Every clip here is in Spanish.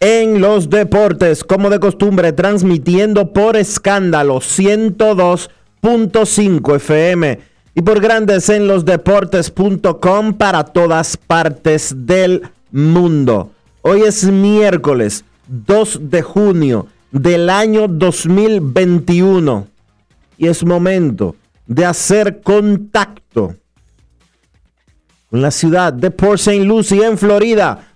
en los Deportes, como de costumbre, transmitiendo por escándalo 102.5 FM y por Grandes en los Deportes.com para todas partes del mundo. Hoy es miércoles 2 de junio del año 2021 y es momento de hacer contacto con la ciudad de Port St. Lucie en Florida,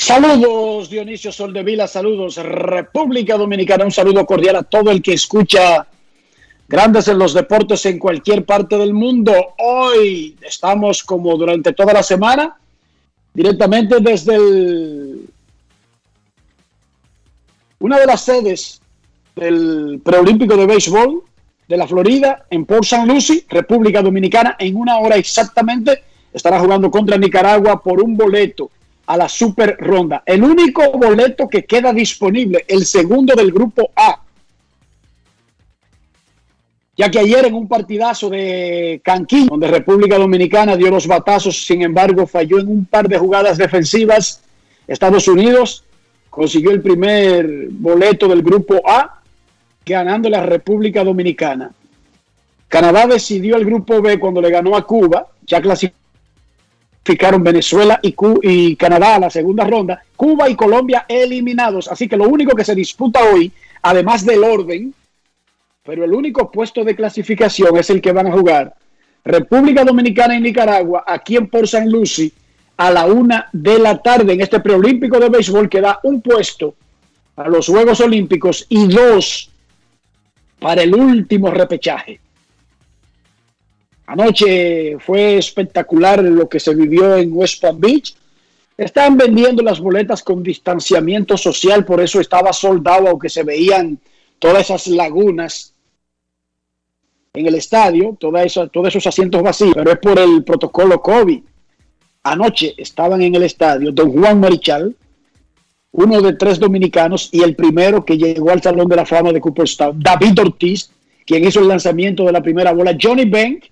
Saludos Dionisio Soldevila, saludos República Dominicana, un saludo cordial a todo el que escucha Grandes en los Deportes en cualquier parte del mundo. Hoy estamos como durante toda la semana, directamente desde una de las sedes del preolímpico de béisbol de la Florida, en Port St. Lucie, República Dominicana, en una hora exactamente estará jugando contra Nicaragua por un boleto a la Super Ronda. El único boleto que queda disponible, el segundo del grupo A. Ya que ayer en un partidazo de Canquín, donde República Dominicana dio los batazos, sin embargo falló en un par de jugadas defensivas, Estados Unidos consiguió el primer boleto del grupo A, ganando la República Dominicana. Canadá decidió el grupo B cuando le ganó a Cuba, ya clasificaron Venezuela y, Canadá a la segunda ronda, Cuba y Colombia eliminados, así que lo único que se disputa hoy, además del orden, pero el único puesto de clasificación es el que van a jugar República Dominicana y Nicaragua aquí en Port St. Lucie a la una de la tarde en este preolímpico de béisbol que da un puesto a los Juegos Olímpicos y dos para el último repechaje. Anoche fue espectacular lo que se vivió en West Palm Beach. Están vendiendo las boletas con distanciamiento social, por eso estaba soldado, aunque se veían todas esas lagunas en el estadio, toda esa- todos esos asientos vacíos, pero es por el protocolo COVID. Anoche estaban en el estadio don Juan Marichal, uno de tres dominicanos y el primero que llegó al Salón de la Fama de Cooperstown, David Ortiz, quien hizo el lanzamiento de la primera bola, Johnny Bank,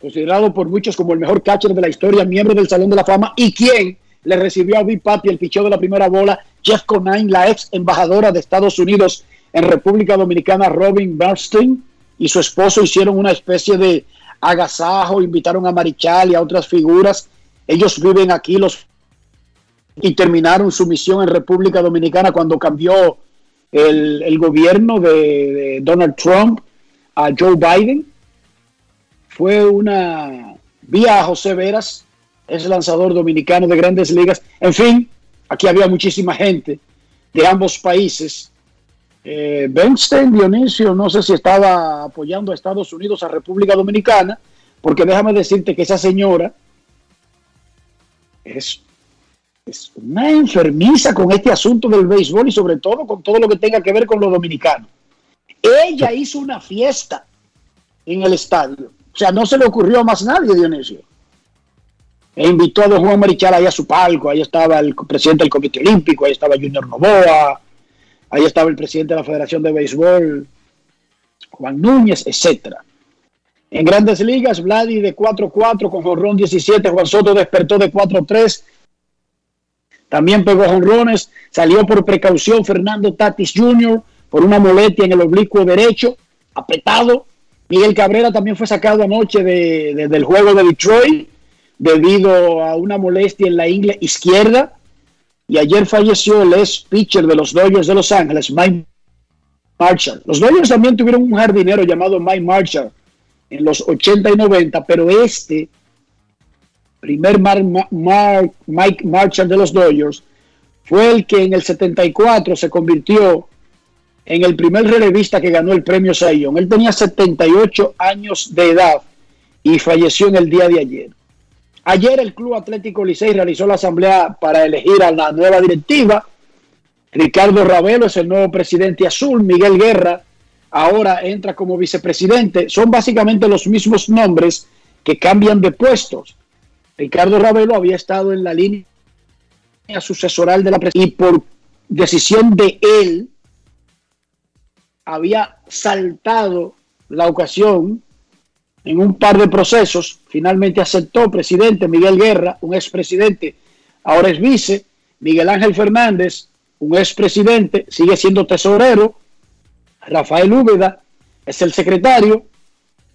considerado por muchos como el mejor catcher de la historia, miembro del Salón de la Fama, y quien le recibió a Big Papi el picheo de la primera bola, Jeff Conine, la ex embajadora de Estados Unidos en República Dominicana, Robin Bernstein, y su esposo hicieron una especie de agasajo, invitaron a Marichal y a otras figuras. Ellos viven aquí los y terminaron su misión en República Dominicana cuando cambió el, gobierno de Donald Trump a Joe Biden. Fue una vía a José Veras, es lanzador dominicano de grandes ligas. En fin, Aquí había muchísima gente de ambos países. Eh, Bernstein Dionisio, no sé si estaba apoyando a Estados Unidos, a República Dominicana, porque déjame decirte que esa señora es, es una enfermiza con este asunto del béisbol y sobre todo con todo lo que tenga que ver con los dominicanos. Ella hizo una fiesta en el estadio. O sea, no se le ocurrió más nadie, Dionisio. E invitó a don Juan Marichal ahí a su palco. Ahí estaba el presidente del Comité Olímpico, ahí estaba Junior Novoa, ahí estaba el presidente de la Federación de Béisbol, Juan Núñez, etcétera. En grandes ligas, Vladi de 4-4 con jonrón 17, Juan Soto despertó de 4-3, también pegó jonrones, salió por precaución Fernando Tatis Jr. por una molestia en el oblicuo derecho, apretado. Miguel Cabrera también fue sacado anoche de, de, del juego de Detroit debido a una molestia en la ingle izquierda. Y ayer falleció el ex pitcher de los Dodgers de Los Ángeles, Mike Marshall. Los Dodgers también tuvieron un jardinero llamado Mike Marshall en los 80 y 90, pero este primer Mike Marshall de los Dodgers fue el que en el 74 se convirtió en el primer relevista que ganó el premio Sayón. Él tenía 78 años de edad y falleció en el día de ayer. Ayer el Club Atlético Licey realizó la asamblea para elegir a la nueva directiva. Ricardo Ravelo es el nuevo presidente azul, Miguel Guerra ahora entra como vicepresidente. Son básicamente los mismos nombres que cambian de puestos. Ricardo Ravelo había estado en la línea sucesoral de la presidencia y por decisión de él había saltado la ocasión en un par de procesos. Finalmente aceptó presidente Miguel Guerra, un expresidente, ahora es vice. Miguel Ángel Fernández, un expresidente, sigue siendo tesorero. Rafael Úbeda es el secretario.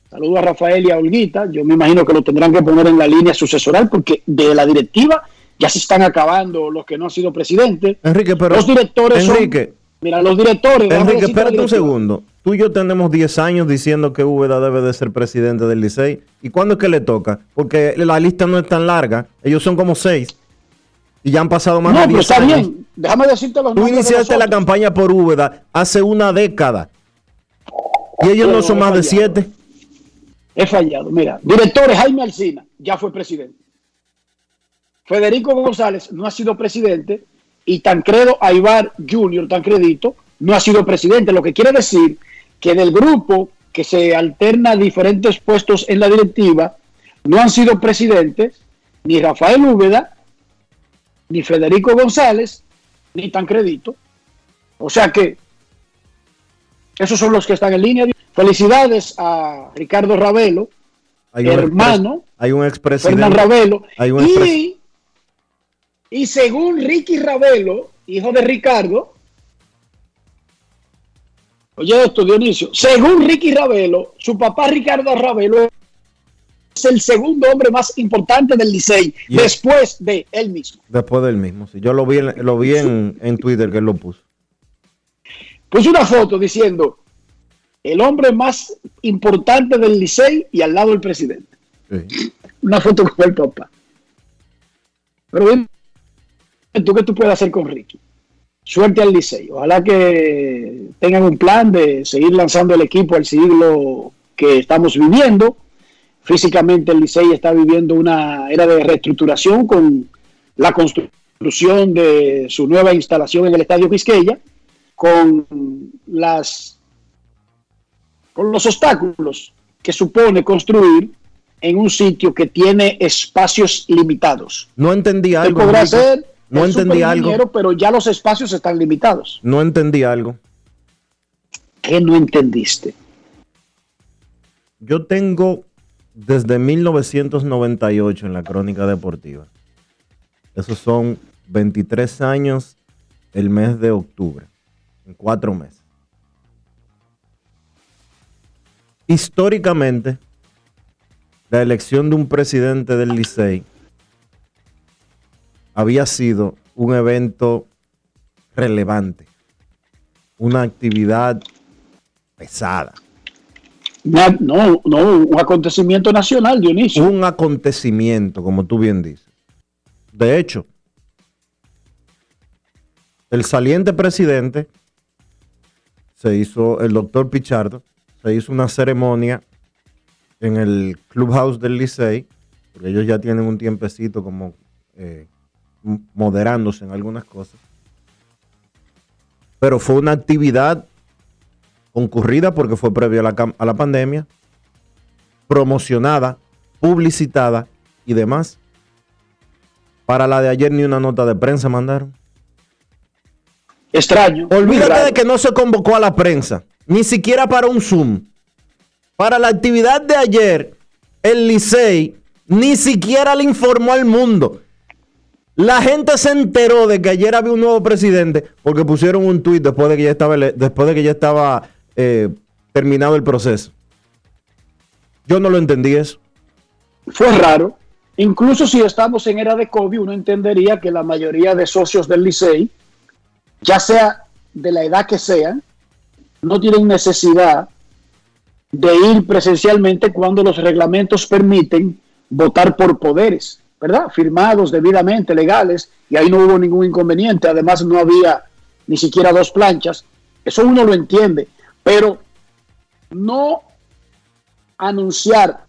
Saludo a Rafael y a Olguita. Yo me imagino que lo tendrán que poner en la línea sucesoral porque de la directiva ya se están acabando los que no han sido presidentes. Enrique, pero. Los directores Enrique, son. Mira, los directores. Enrique, espérate un segundo. Tú y yo tenemos 10 años diciendo que Úbeda debe de ser presidente del Licey. ¿Y cuándo es que le toca? Porque la lista no es tan larga. Ellos son como 6. Y ya han pasado más no, de 10 está años. bien. Déjame decirte los Tú iniciaste la campaña por Úbeda hace una década. Y ellos no son más de 7. He fallado. Mira, directores Jaime Alcina ya fue presidente. Federico González no ha sido presidente y Tancredo Aibar Jr., Tancredito, no ha sido presidente. Lo que quiere decir que del grupo que se alterna a diferentes puestos en la directiva, no han sido presidentes ni Rafael Úbeda, ni Federico González, ni Tancredito. O sea que esos son los que están en línea. Felicidades a Ricardo Ravelo, Hay hermano, hay un expresidente. Fernán Ravelo. Hay un Y, y según Ricky Ravelo, hijo de Ricardo, oye esto, Dionisio, según Ricky Ravelo, su papá Ricardo Ravelo es el segundo hombre más importante del Licey, después de él mismo. Después del mismo. sí. Yo lo vi, en, lo vi en, en Twitter que él lo puso. Puso una foto diciendo, el hombre más importante del Licey y al lado el presidente. Sí. una foto con el papá. Pero dime tú qué tú puedes hacer con Ricky. Suerte al Licey. Ojalá que tengan un plan de seguir lanzando el equipo al siglo que estamos viviendo. Físicamente el Licey está viviendo una era de reestructuración con la construcción de su nueva instalación en el Estadio Quisqueya, con las con los obstáculos que supone construir en un sitio que tiene espacios limitados. No entendí algo. podrá Enrique. No entendí algo. pero ya los espacios están limitados. No entendí algo. ¿Qué no entendiste? Yo tengo desde 1998 en la crónica deportiva. Esos son 23 años el mes de octubre. En cuatro meses. Históricamente, la elección de un presidente del Licey había sido un evento relevante, una actividad pesada. No, no, no, un acontecimiento nacional, Dionisio. un acontecimiento, como tú bien dices. De hecho, el saliente presidente se hizo, el doctor Pichardo, se hizo una ceremonia en el clubhouse del Licey, porque ellos ya tienen un tiempecito como eh, moderándose en algunas cosas. Pero fue una actividad concurrida porque fue previo a la, a la pandemia, promocionada, publicitada y demás. Para la de ayer ni una nota de prensa mandaron. Extraño. Olvídate de que no se convocó a la prensa, ni siquiera para un Zoom. Para la actividad de ayer, el Licey ni siquiera le informó al mundo. La gente se enteró de que ayer había un nuevo presidente porque pusieron un tuit después de que ya estaba, después de que ya estaba eh, terminado el proceso. Yo no lo entendí eso. Fue raro. Incluso si estamos en era de COVID, uno entendería que la mayoría de socios del Licey, ya sea de la edad que sean, no tienen necesidad de ir presencialmente cuando los reglamentos permiten votar por poderes, ¿verdad? Firmados debidamente, legales, y ahí no hubo ningún inconveniente. Además, no había ni siquiera dos planchas. Eso uno lo entiende, pero no anunciar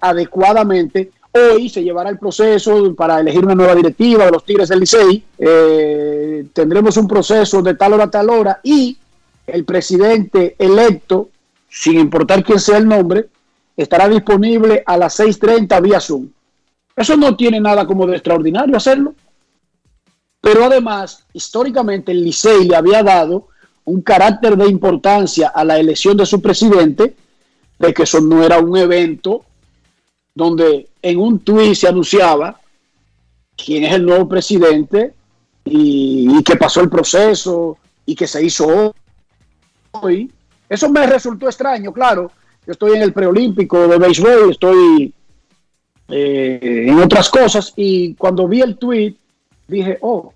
adecuadamente. Hoy se llevará el proceso para elegir una nueva directiva de los Tigres del Licey. Eh, tendremos un proceso de tal hora a tal hora y el presidente electo, sin importar quién sea el nombre, estará disponible a las 6.30 vía Zoom. Eso no tiene nada como de extraordinario hacerlo. Pero además, históricamente el Licey le había dado un carácter de importancia a la elección de su presidente, de que eso no era un evento donde en un tuit se anunciaba quién es el nuevo presidente y, que pasó el proceso y que se hizo hoy. Eso me resultó extraño, claro. Yo estoy en el preolímpico de béisbol, estoy eh, en otras cosas y cuando vi el tweet dije, oh,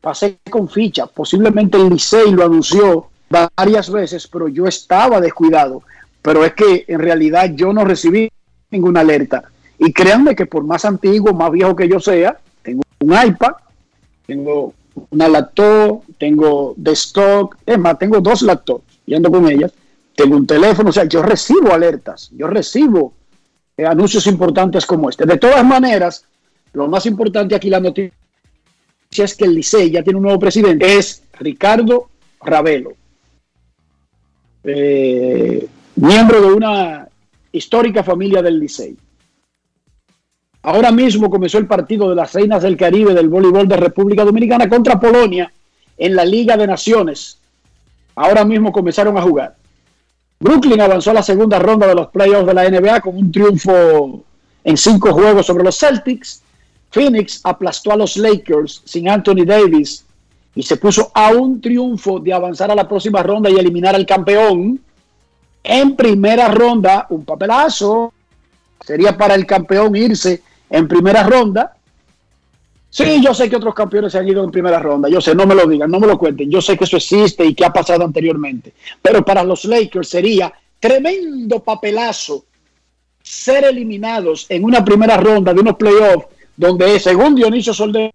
pasé con ficha. Posiblemente el Licey lo anunció varias veces, pero yo estaba descuidado. Pero es que en realidad yo no recibí ninguna alerta. Y créanme que por más antiguo, más viejo que yo sea, tengo un iPad, tengo una laptop, tengo desktop, es más, tengo dos laptops y ando con ellas, tengo un teléfono, o sea, yo recibo alertas, yo recibo eh, anuncios importantes como este. De todas maneras, lo más importante aquí la noticia es que el Licey ya tiene un nuevo presidente, es Ricardo Ravelo, eh, miembro de una histórica familia del Licey. Ahora mismo comenzó el partido de las Reinas del Caribe del voleibol de República Dominicana contra Polonia en la Liga de Naciones. Ahora mismo comenzaron a jugar. Brooklyn avanzó a la segunda ronda de los playoffs de la NBA con un triunfo en cinco juegos sobre los Celtics. Phoenix aplastó a los Lakers sin Anthony Davis y se puso a un triunfo de avanzar a la próxima ronda y eliminar al campeón. En primera ronda, un papelazo. Sería para el campeón irse en primera ronda. Sí, yo sé que otros campeones se han ido en primera ronda. Yo sé, no me lo digan, no me lo cuenten. Yo sé que eso existe y que ha pasado anteriormente. Pero para los Lakers sería tremendo papelazo ser eliminados en una primera ronda de unos playoffs donde, según Dionisio Soldevila,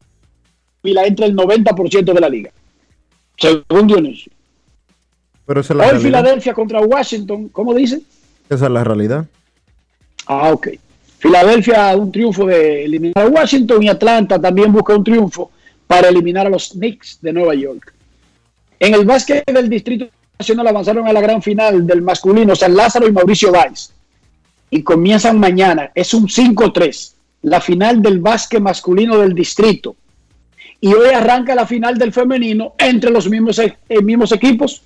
entra el 90% de la liga. Según Dionisio. Pero esa es la Hoy realidad. Filadelfia contra Washington, ¿cómo dice? Esa es la realidad. Ah, ok. Filadelfia un triunfo de eliminar a Washington y Atlanta también busca un triunfo para eliminar a los Knicks de Nueva York. En el básquet del Distrito Nacional avanzaron a la gran final del masculino San Lázaro y Mauricio Valls. Y comienzan mañana. Es un 5-3. La final del básquet masculino del distrito. Y hoy arranca la final del femenino entre los mismos, eh, mismos equipos.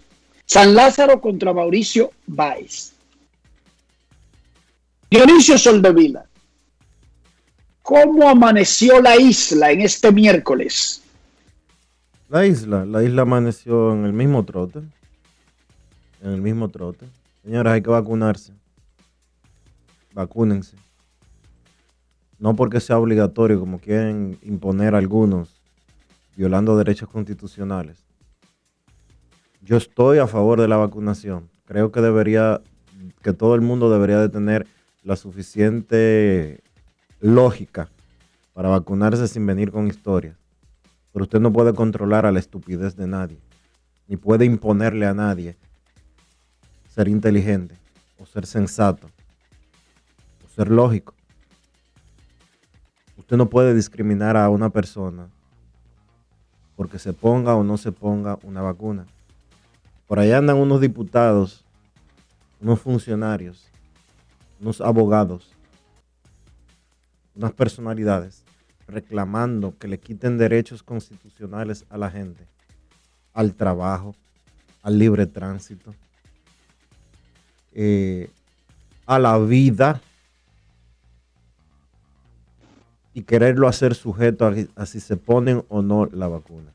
San Lázaro contra Mauricio Valls. Dionisio Soldevila, ¿cómo amaneció la isla en este miércoles? La isla, la isla amaneció en el mismo trote. En el mismo trote. Señores, hay que vacunarse. Vacúnense. No porque sea obligatorio, como quieren imponer algunos, violando derechos constitucionales. Yo estoy a favor de la vacunación. Creo que debería, que todo el mundo debería de tener la suficiente lógica para vacunarse sin venir con historias. Pero usted no puede controlar a la estupidez de nadie, ni puede imponerle a nadie ser inteligente, o ser sensato, o ser lógico. Usted no puede discriminar a una persona porque se ponga o no se ponga una vacuna. Por ahí andan unos diputados, unos funcionarios, unos abogados, unas personalidades reclamando que le quiten derechos constitucionales a la gente, al trabajo, al libre tránsito, eh, a la vida y quererlo hacer sujeto a, a, si se ponen o no la vacuna.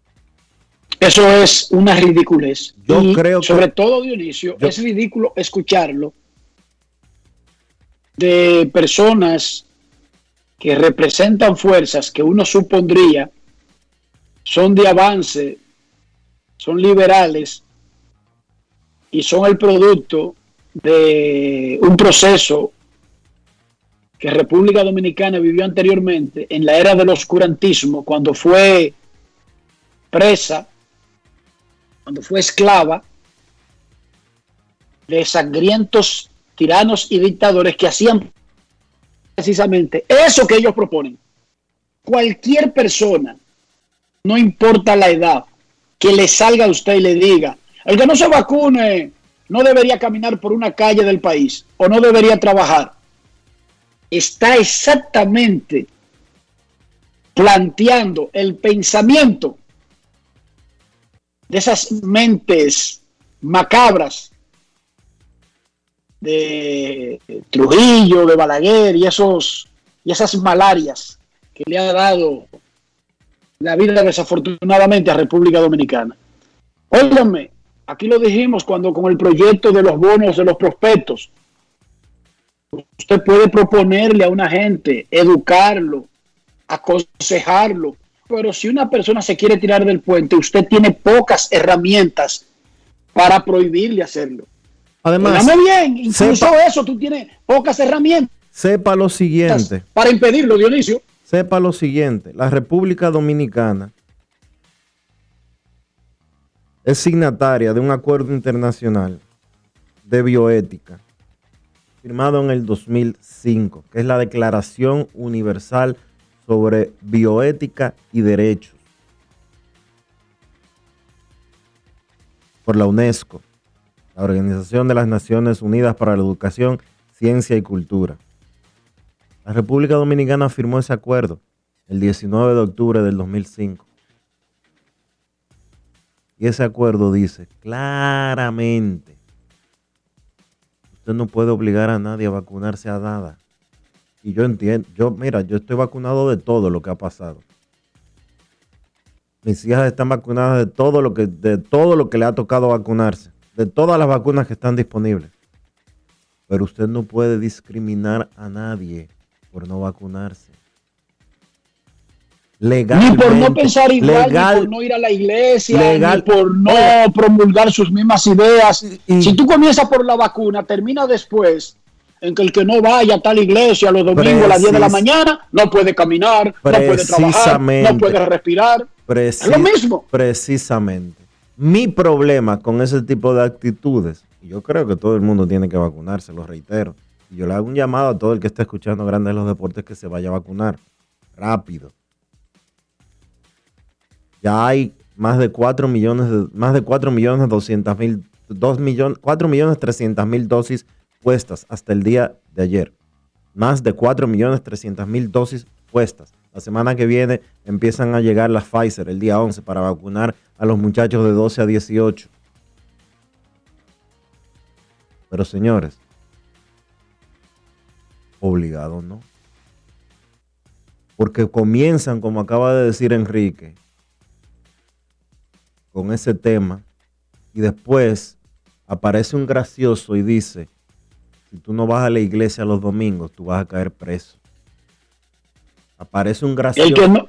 Eso es una ridiculez. Yo Y creo que- sobre todo, Dionisio, Yo- es ridículo escucharlo de personas que representan fuerzas que uno supondría son de avance, son liberales y son el producto de un proceso que República Dominicana vivió anteriormente en la era del oscurantismo, cuando fue presa, cuando fue esclava de sangrientos tiranos y dictadores que hacían precisamente eso que ellos proponen. Cualquier persona, no importa la edad, que le salga a usted y le diga, el que no se vacune no debería caminar por una calle del país o no debería trabajar. Está exactamente planteando el pensamiento de esas mentes macabras de Trujillo, de Balaguer y esos y esas malarias que le ha dado la vida desafortunadamente a República Dominicana. Óigame, aquí lo dijimos cuando con el proyecto de los bonos de los prospectos. Usted puede proponerle a una gente, educarlo, aconsejarlo, pero si una persona se quiere tirar del puente, usted tiene pocas herramientas para prohibirle hacerlo. Además, bien, incluso sepa- eso tú tienes pocas herramientas sepa lo siguiente. para impedirlo, Dionisio. sepa lo siguiente, la República Dominicana es signataria de un acuerdo internacional de bioética firmado en el 2005, que es la Declaración Universal sobre Bioética y Derechos por la UNESCO, la Organización de las Naciones Unidas para la Educación, Ciencia y Cultura. La República Dominicana firmó ese acuerdo el 19 de octubre del 2005. Y ese acuerdo dice claramente, usted no puede obligar a nadie a vacunarse a nada. Y yo entiendo, yo mira, yo estoy vacunado de todo lo que ha pasado. Mis hijas están vacunadas de todo lo que de todo lo que le ha tocado vacunarse, de todas las vacunas que están disponibles. Pero usted no puede discriminar a nadie por no vacunarse. Ni Legalmente, por no pensar igual, legal- ni por no ir a la iglesia, legal- ni por no Oye. promulgar sus mismas ideas. Y- si tú comienzas por la vacuna, termina después en que el que no vaya a tal iglesia los domingos a las 10 de la mañana no puede caminar, no puede trabajar, no puede respirar. Es lo mismo. Precisamente. Mi problema con ese tipo de actitudes, yo creo que todo el mundo tiene que vacunarse, lo reitero. Yo le hago un llamado a todo el que esté escuchando Grandes los Deportes que se vaya a vacunar. Rápido. Ya hay más de 4 millones de, más de 4 millones 200 mil, 2 millones, 4 millones 300 mil dosis puestas hasta el día de ayer. Más de 4 millones 300 mil dosis La semana que viene empiezan a llegar las Pfizer el día 11 para vacunar a los muchachos de 12 a 18. Pero señores, obligado no. Porque comienzan, como acaba de decir Enrique, con ese tema y después aparece un gracioso y dice, si tú no vas a la iglesia los domingos, tú vas a caer preso. Aparece un gracioso. El que no,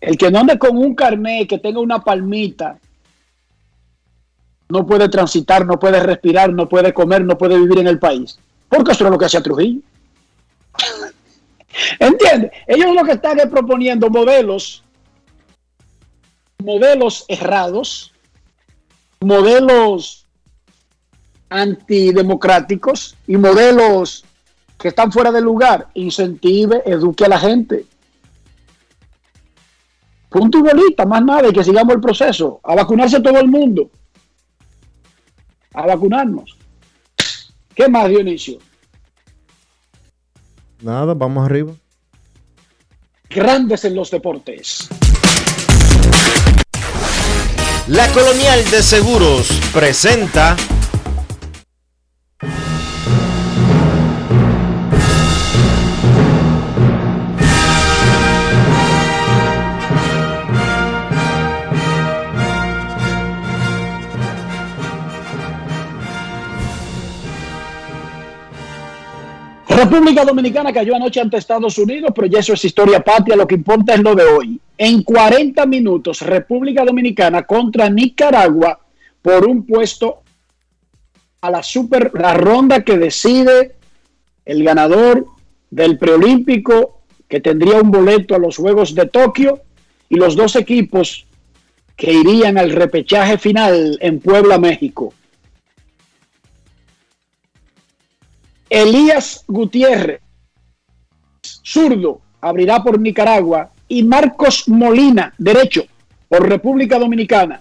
el que no ande con un carnet que tenga una palmita no puede transitar, no puede respirar, no puede comer, no puede vivir en el país. Porque eso es lo que hacía Trujillo. ¿Entiendes? Ellos lo que están es proponiendo modelos modelos errados, modelos antidemocráticos y modelos que están fuera de lugar. Incentive, eduque a la gente. Punto y bolita, más nada, y que sigamos el proceso. A vacunarse todo el mundo. A vacunarnos. ¿Qué más, Dionisio? Nada, vamos arriba. Grandes en los deportes. La Colonial de Seguros presenta República Dominicana cayó anoche ante Estados Unidos, pero ya eso es historia patria, lo que importa es lo de hoy. En 40 minutos, República Dominicana contra Nicaragua por un puesto a la super, la ronda que decide el ganador del preolímpico que tendría un boleto a los Juegos de Tokio y los dos equipos que irían al repechaje final en Puebla, México. Elías Gutiérrez, zurdo, abrirá por Nicaragua y Marcos Molina, derecho, por República Dominicana.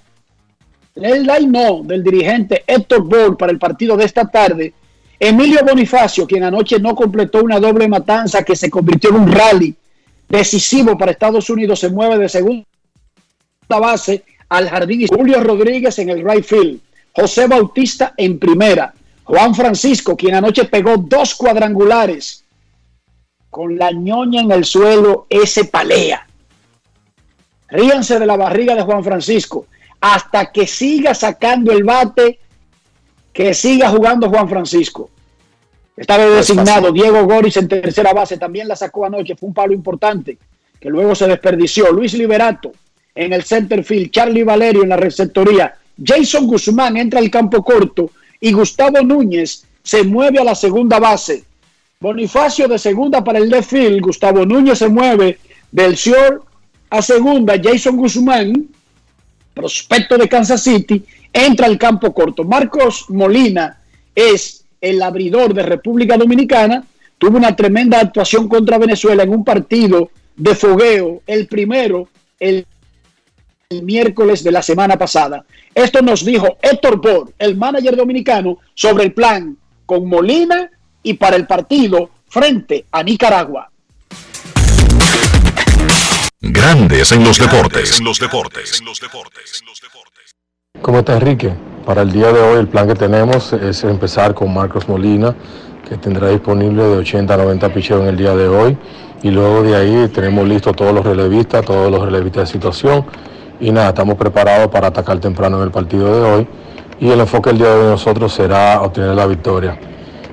El no del dirigente Héctor Ball para el partido de esta tarde. Emilio Bonifacio, quien anoche no completó una doble matanza que se convirtió en un rally decisivo para Estados Unidos, se mueve de segunda base al jardín. Julio Rodríguez en el right field. José Bautista en primera. Juan Francisco, quien anoche pegó dos cuadrangulares con la ñoña en el suelo, ese palea. Ríanse de la barriga de Juan Francisco hasta que siga sacando el bate, que siga jugando Juan Francisco. Estaba designado Diego Goris en tercera base, también la sacó anoche, fue un palo importante, que luego se desperdició. Luis Liberato en el center field, Charlie Valerio en la receptoría, Jason Guzmán entra al campo corto y Gustavo Núñez se mueve a la segunda base. Bonifacio de segunda para el left Gustavo Núñez se mueve del short a segunda, Jason Guzmán, prospecto de Kansas City, entra al campo corto. Marcos Molina es el abridor de República Dominicana, tuvo una tremenda actuación contra Venezuela en un partido de fogueo, el primero, el el miércoles de la semana pasada. Esto nos dijo Héctor Bor, el manager dominicano, sobre el plan con Molina y para el partido frente a Nicaragua. Grandes en los deportes. En los deportes. En los deportes. ¿Cómo está Enrique? Para el día de hoy el plan que tenemos es empezar con Marcos Molina, que tendrá disponible de 80 a 90 picheos en el día de hoy. Y luego de ahí tenemos listos todos los relevistas, todos los relevistas de situación y nada, estamos preparados para atacar temprano en el partido de hoy y el enfoque del día de hoy nosotros será obtener la victoria.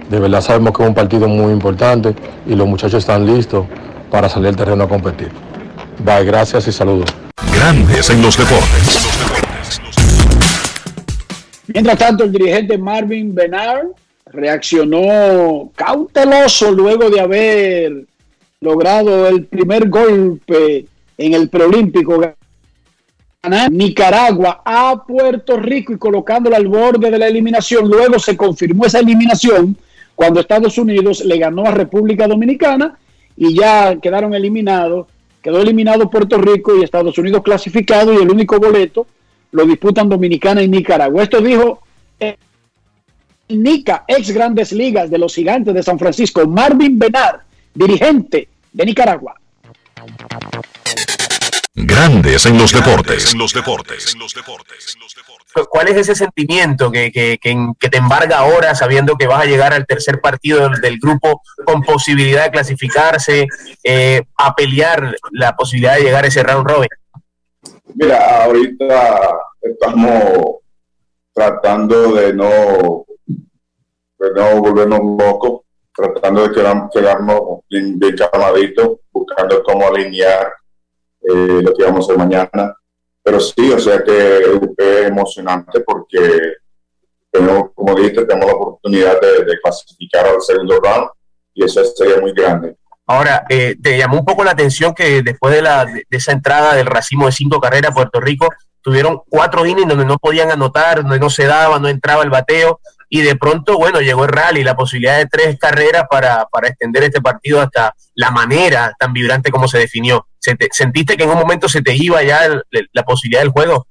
De verdad sabemos que es un partido muy importante y los muchachos están listos para salir al terreno a competir. Bye, gracias y saludos. Grandes en los deportes. Mientras tanto, el dirigente Marvin Benard reaccionó cauteloso luego de haber logrado el primer golpe en el preolímpico Nicaragua a Puerto Rico y colocándola al borde de la eliminación. Luego se confirmó esa eliminación cuando Estados Unidos le ganó a República Dominicana y ya quedaron eliminados. Quedó eliminado Puerto Rico y Estados Unidos clasificado y el único boleto lo disputan Dominicana y Nicaragua. Esto dijo Nica, ex grandes ligas de los gigantes de San Francisco, Marvin Benar, dirigente de Nicaragua. Grandes en los deportes. En los deportes. ¿Cuál es ese sentimiento que, que, que, te embarga ahora sabiendo que vas a llegar al tercer partido del, grupo con posibilidad de clasificarse, eh, a pelear la posibilidad de llegar a ese round robin? Mira, ahorita estamos tratando de no, de no volvernos locos, tratando de quedarnos bien, bien buscando cómo alinear eh, lo que vamos a hacer mañana. Pero sí, o sea que es emocionante porque tenemos, como dijiste, tenemos la oportunidad de, clasificar al segundo round y eso sería muy grande. Ahora, eh, te llamó un poco la atención que después de, la, de, esa entrada del racimo de cinco carreras Puerto Rico, tuvieron cuatro innings donde no podían anotar, donde no se daba, no entraba el bateo, y de pronto, bueno, llegó el rally, la posibilidad de tres carreras para, para extender este partido hasta la manera tan vibrante como se definió. ¿Sentiste que en un momento se te iba ya la posibilidad del juego?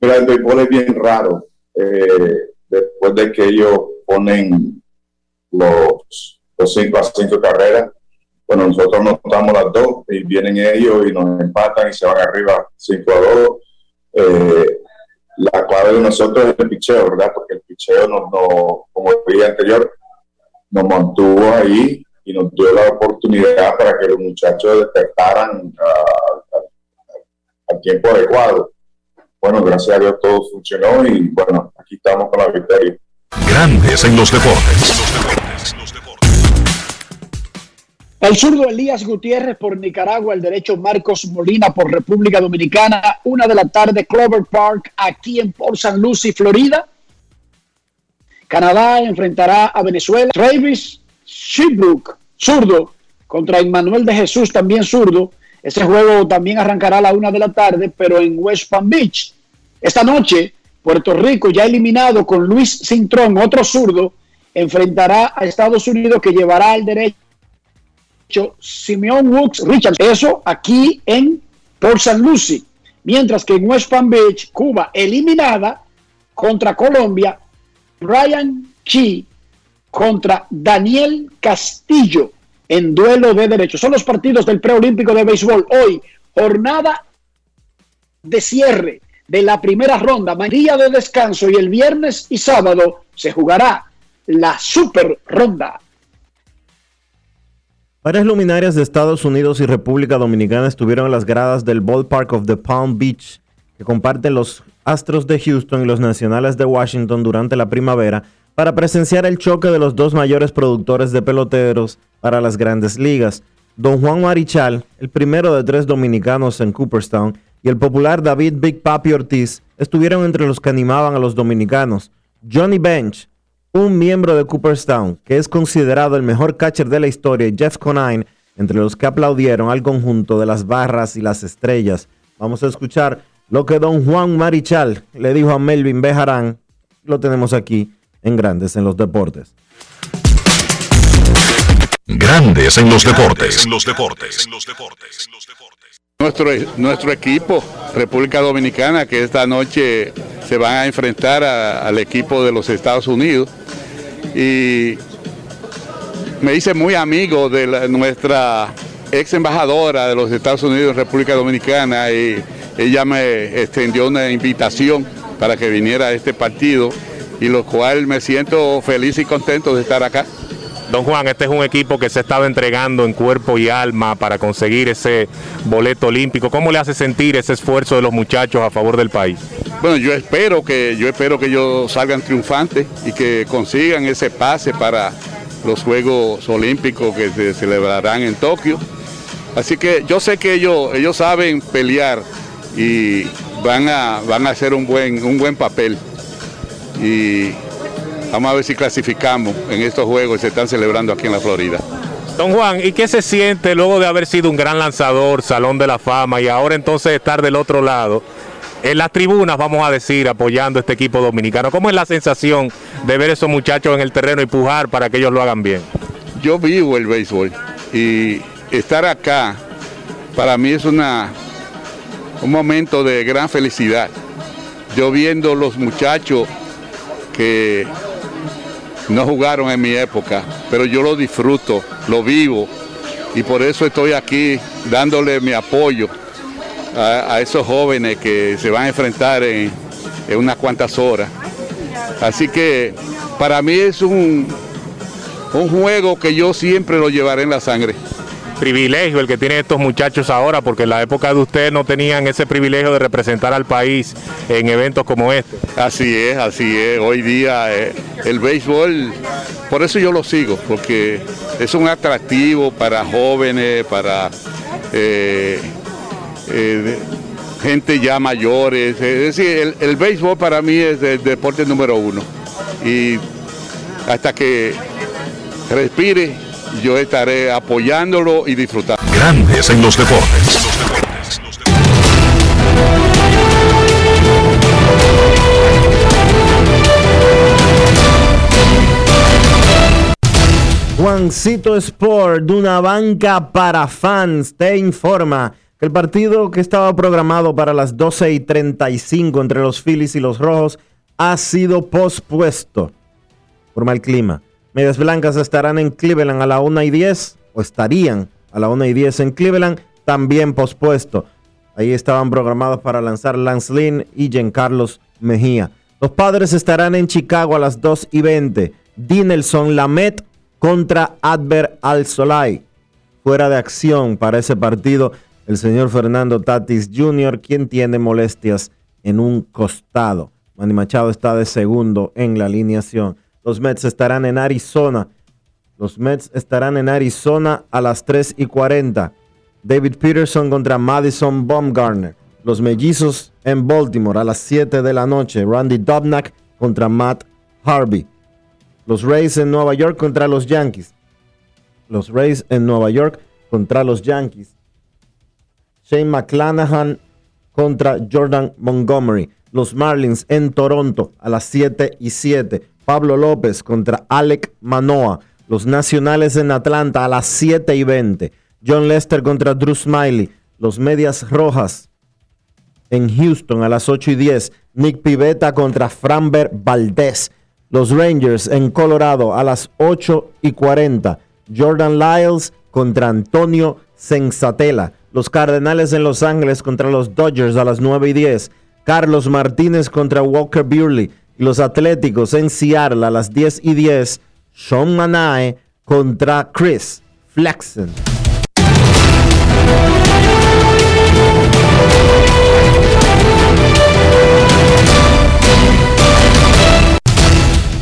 Mira, el béisbol es bien raro. Eh, después de que ellos ponen los, los cinco a cinco carreras, bueno, nosotros nos damos las dos y vienen ellos y nos empatan y se van arriba 5 a 2. Eh, la clave de nosotros es el picheo, ¿verdad? Porque el picheo, nos, como el día anterior, nos mantuvo ahí y nos dio la oportunidad para que los muchachos despertaran al tiempo adecuado. Bueno, gracias a Dios todo funcionó y bueno, aquí estamos con la victoria. Grandes en los deportes. El zurdo Elías Gutiérrez por Nicaragua, el derecho Marcos Molina por República Dominicana, una de la tarde, Clover Park, aquí en Port St. Lucie, Florida. Canadá enfrentará a Venezuela. Travis Shibrook, zurdo, contra Emmanuel de Jesús, también zurdo. Ese juego también arrancará a la una de la tarde, pero en West Palm Beach. Esta noche, Puerto Rico, ya eliminado con Luis Cintrón, otro zurdo, enfrentará a Estados Unidos que llevará al derecho Simeon Woods Richard. Eso aquí en Port St. Lucie. Mientras que en West Palm Beach, Cuba, eliminada contra Colombia, Ryan Key contra Daniel Castillo en duelo de derechos. Son los partidos del preolímpico de béisbol. Hoy, jornada de cierre de la primera ronda, día de descanso y el viernes y sábado se jugará la super ronda. Varias luminarias de Estados Unidos y República Dominicana estuvieron en las gradas del Ballpark of the Palm Beach, que comparten los Astros de Houston y los Nacionales de Washington durante la primavera, para presenciar el choque de los dos mayores productores de peloteros para las grandes ligas. Don Juan Marichal, el primero de tres dominicanos en Cooperstown, y el popular David Big Papi Ortiz estuvieron entre los que animaban a los dominicanos. Johnny Bench, un miembro de Cooperstown, que es considerado el mejor catcher de la historia, y Jeff Conine, entre los que aplaudieron al conjunto de las barras y las estrellas. Vamos a escuchar lo que don Juan Marichal le dijo a Melvin Bejarán. Lo tenemos aquí en Grandes en los Deportes. Grandes en los deportes. En los deportes. En los deportes. Nuestro, nuestro equipo, República Dominicana, que esta noche se van a enfrentar al equipo de los Estados Unidos. Y me hice muy amigo de nuestra ex embajadora de los Estados Unidos, República Dominicana, y ella me extendió una invitación para que viniera a este partido, y lo cual me siento feliz y contento de estar acá. Don Juan, este es un equipo que se ha estado entregando en cuerpo y alma para conseguir ese boleto olímpico. ¿Cómo le hace sentir ese esfuerzo de los muchachos a favor del país? Bueno, yo espero que yo espero que ellos salgan triunfantes y que consigan ese pase para los Juegos Olímpicos que se celebrarán en Tokio. Así que yo sé que ellos, ellos saben pelear y van a, van a hacer un buen, un buen papel. Y Vamos a ver si clasificamos en estos juegos que se están celebrando aquí en la Florida. Don Juan, ¿y qué se siente luego de haber sido un gran lanzador, Salón de la Fama, y ahora entonces estar del otro lado? En las tribunas, vamos a decir, apoyando a este equipo dominicano. ¿Cómo es la sensación de ver a esos muchachos en el terreno y pujar para que ellos lo hagan bien? Yo vivo el béisbol y estar acá para mí es una, un momento de gran felicidad. Yo viendo los muchachos que no jugaron en mi época, pero yo lo disfruto, lo vivo y por eso estoy aquí dándole mi apoyo a, esos jóvenes que se van a enfrentar en, en, unas cuantas horas. Así que para mí es un, un juego que yo siempre lo llevaré en la sangre privilegio el que tienen estos muchachos ahora, porque en la época de ustedes no tenían ese privilegio de representar al país en eventos como este. Así es, así es. Hoy día eh, el béisbol, por eso yo lo sigo, porque es un atractivo para jóvenes, para eh, eh, gente ya mayores. Es decir, el, el béisbol para mí es el deporte número uno. Y hasta que respire yo estaré apoyándolo y disfrutando. Grandes en los deportes. Juancito Sport, de una banca para fans, te informa que el partido que estaba programado para las 12 y 35 entre los Phillies y los Rojos ha sido pospuesto por mal clima. Medias Blancas estarán en Cleveland a la 1 y 10, o estarían a la 1 y 10 en Cleveland, también pospuesto. Ahí estaban programados para lanzar Lance Lynn y Giancarlos Mejía. Los padres estarán en Chicago a las 2 y 20. Dinelson Lamet contra Adver Al Solay. Fuera de acción para ese partido el señor Fernando Tatis Jr., quien tiene molestias en un costado. Manny Machado está de segundo en la alineación. Los Mets estarán en Arizona. Los Mets estarán en Arizona a las 3 y 40. David Peterson contra Madison Baumgartner. Los Mellizos en Baltimore a las 7 de la noche. Randy Dobnak contra Matt Harvey. Los Rays en Nueva York contra los Yankees. Los Rays en Nueva York contra los Yankees. Shane McClanahan contra Jordan Montgomery. Los Marlins en Toronto a las 7 y 7. Pablo López contra Alec Manoa. Los Nacionales en Atlanta a las 7 y 20. John Lester contra Drew Smiley. Los Medias Rojas en Houston a las 8 y 10. Nick Pivetta contra Framber Valdez. Los Rangers en Colorado a las 8 y 40. Jordan Lyles contra Antonio Sensatela. Los Cardenales en Los Ángeles contra los Dodgers a las 9 y 10. Carlos Martínez contra Walker Buehler. Los Atléticos en Seattle a las 10 y 10. Sean Manae contra Chris Flexen.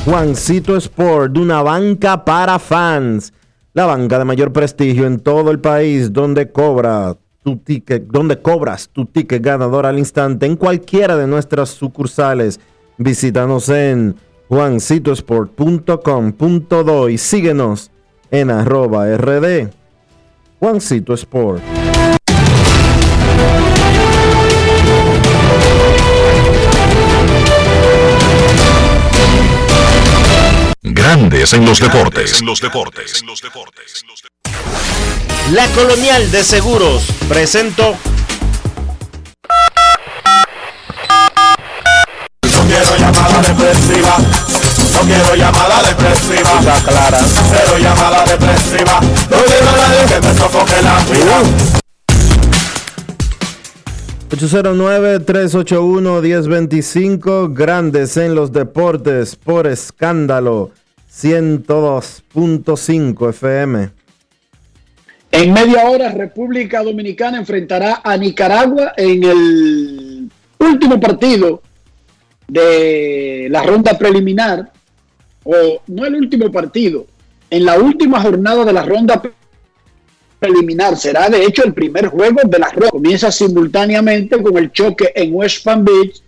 Juancito Sport, de una banca para fans. La banca de mayor prestigio en todo el país, donde cobra tu ticket, donde cobras tu ticket ganador al instante en cualquiera de nuestras sucursales. Visítanos en juancitosport.com.do y síguenos en arroba rd. Juancito Sport. Grandes en los deportes. los deportes. La Colonial de Seguros presentó. Depresiva. No quiero llamada depresiva. Está clara. Cero llamada depresiva. No quiero a nadie que me sofoque la vida. 809-381-1025, grandes en los deportes por escándalo 102.5 FM. En media hora, República Dominicana enfrentará a Nicaragua en el último partido de la ronda preliminar, o no el último partido, en la última jornada de la ronda preliminar. Será de hecho el primer juego de la ronda. Comienza simultáneamente con el choque en West Palm Beach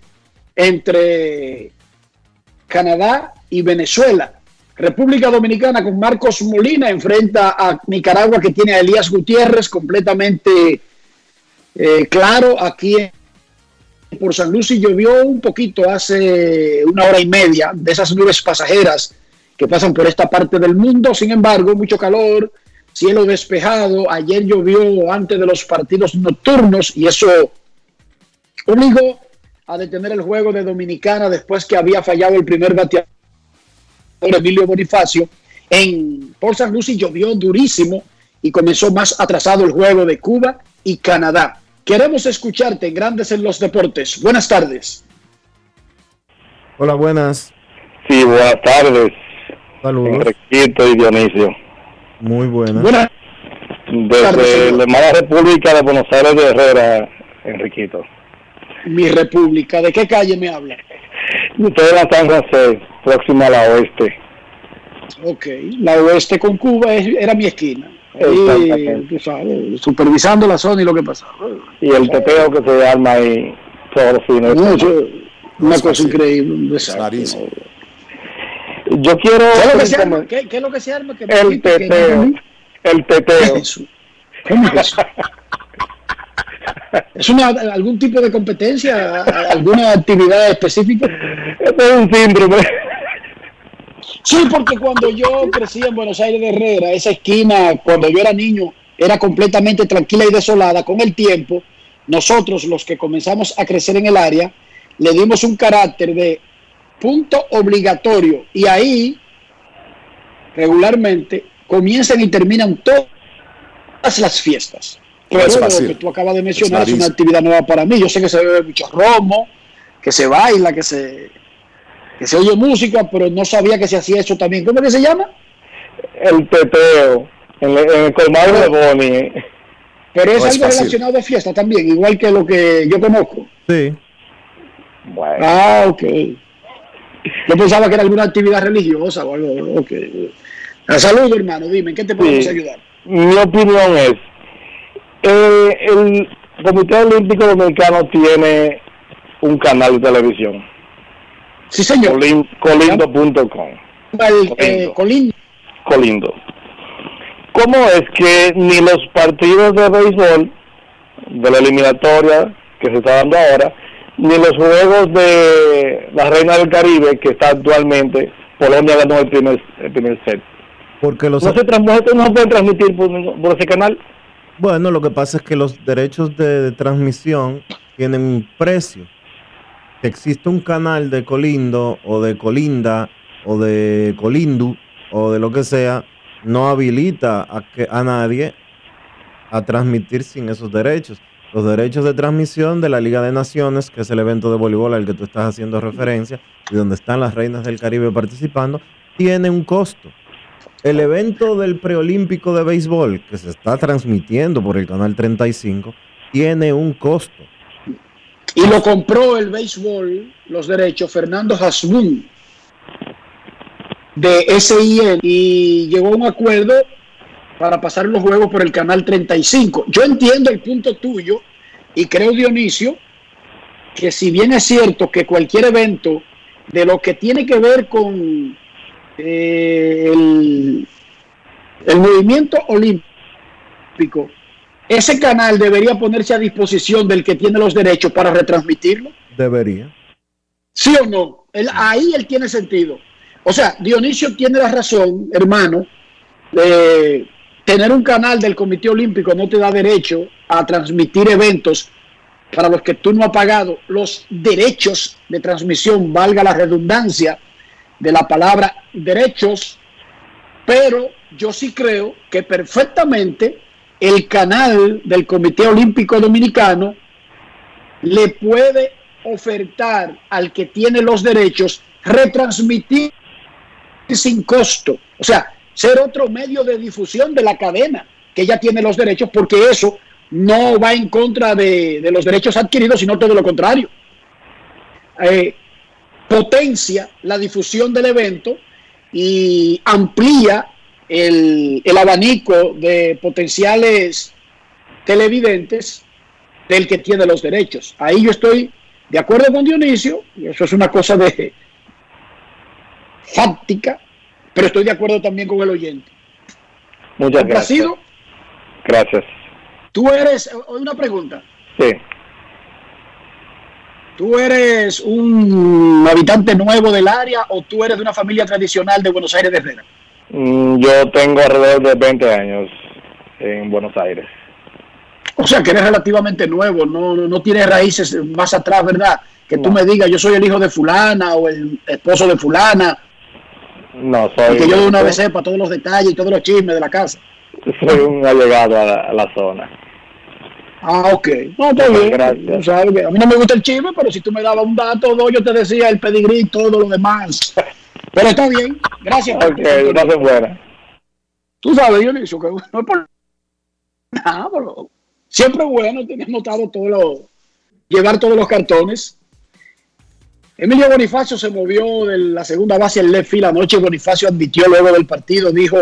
entre Canadá y Venezuela. República Dominicana con Marcos Molina enfrenta a Nicaragua que tiene a Elías Gutiérrez completamente eh, claro. Aquí por San Luis y llovió un poquito hace una hora y media de esas nubes pasajeras que pasan por esta parte del mundo. Sin embargo, mucho calor, cielo despejado. Ayer llovió antes de los partidos nocturnos y eso obligó a detener el juego de Dominicana después que había fallado el primer bateador Emilio Bonifacio. En Port San Lucie llovió durísimo y comenzó más atrasado el juego de Cuba y Canadá. Queremos escucharte en Grandes en los Deportes. Buenas tardes. Hola, buenas. Sí, buenas tardes. Saludos. Enriquito y Dionisio. Muy buenas. Buenas Desde la hermana República de Buenos Aires de Herrera, Enriquito. Mi República. ¿De qué calle me habla? De la San José, próxima a la oeste. Ok, la oeste con Cuba es- era mi esquina. Tú sabes, supervisando la zona y lo que pasaba. Y el teteo que se arma ahí todos los fines. No, una cosa increíble, un desastre. Yo quiero ¿Qué es lo que se arma? comen- ¿Qué, qué es lo que se arma? Que el que- teteo. El teteo. ¿Cómo es eso? ¿Es una, algún tipo de competencia? ¿Alguna actividad específica? Esto es un síndrome. Sí, porque cuando yo crecí en Buenos Aires de Herrera, esa esquina, cuando yo era niño, era completamente tranquila y desolada. Con el tiempo, nosotros, los que comenzamos a crecer en el área, le dimos un carácter de punto obligatorio y ahí regularmente comienzan y terminan todas las fiestas. Pero lo que tú acabas de mencionar Es es, una actividad nueva para mí. Yo sé que se bebe mucho romo, que se baila, que se, que se oye música, pero no sabía que se hacía eso también. ¿Cómo que se llama? El teteo. En, el- en el colmado de Boni. Pero es No es algo relacionado a fiesta también, igual que lo que yo conozco. Sí. Bueno. Ah, ok. Yo pensaba que era alguna actividad religiosa o algo. Ok. Ah, Saludos, hermano. Dime, ¿en qué te podemos Sí. ayudar? Mi opinión es, eh, el Comité Olímpico Dominicano tiene un canal de televisión. Sí, señor. Colin- Colindo.com. El, eh, Colín. Colindo. ¿Cómo es que ni los partidos de béisbol de la eliminatoria que se está dando ahora, ni los juegos de la Reina del Caribe que está actualmente, Colombia ganó el primer, el primer set? Porque los No se, no se puede transmitir por, por ese canal. Bueno, lo que pasa es que los derechos de, de transmisión tienen un precio. Que existe un canal de Colindo o de Colinda o de Colindu o de lo que sea, no habilita a, que, a nadie a transmitir sin esos derechos. Los derechos de transmisión de la Liga de Naciones, que es el evento de voleibol al que tú estás haciendo referencia, y donde están las reinas del Caribe participando, tiene un costo. El evento del preolímpico de béisbol, que se está transmitiendo por el canal 35, tiene un costo. Y lo compró el béisbol, los derechos, Fernando Hasbun, de SIN, y llegó a un acuerdo para pasar los juegos por el canal 35. Yo entiendo el punto tuyo y creo, Dionisio, que si bien es cierto que cualquier evento de lo que tiene que ver con eh, el, el movimiento olímpico, ese canal debería ponerse a disposición del que tiene los derechos para retransmitirlo. Debería. ¿Sí o no? Él- ahí él tiene sentido. O sea, Dionisio tiene la razón, hermano, de tener un canal del Comité Olímpico no te da derecho a transmitir eventos para los que tú no has pagado los derechos de transmisión, valga la redundancia de la palabra derechos, pero yo sí creo que perfectamente el canal del Comité Olímpico Dominicano le puede ofertar al que tiene los derechos retransmitir sin costo. O sea, ser otro medio de difusión de la cadena que ya tiene los derechos, porque eso no va en contra de, los derechos adquiridos, sino todo lo contrario. Eh, potencia la difusión del evento y amplía el, el abanico de potenciales televidentes del que tiene los derechos. Ahí yo estoy de acuerdo con Dionisio, y eso es una cosa de fáctica, pero estoy de acuerdo también con el oyente. Muchas gracias. Gracias. tú eres, una pregunta, Sí. ¿tú eres un habitante nuevo del área o tú eres de una familia tradicional de Buenos Aires de Herrera? Mm, Yo tengo alrededor de 20 años en Buenos Aires. O sea, que eres relativamente nuevo, no, no, no tienes raíces más atrás, ¿verdad? Que tú No. me digas, yo soy el hijo de fulana o el esposo de fulana, No, y soy, que yo de una vez sepa todos los detalles y todos los chismes de la casa. soy un allegado a la, a la zona. Ah, ok. No, está bien. gracias. Tú sabes que a mí no me gusta el chisme, pero si tú me dabas un dato o dos, yo te decía el pedigrí y todo lo demás. Pero está bien. Gracias. Ok, gracias buena. Tú sabes, Dionisio, que no es por nada, pero siempre es bueno tener notado todo lo, llevar todos los cartones. Emilio Bonifacio se movió de la segunda base al left field anoche. Bonifacio admitió luego del partido, dijo,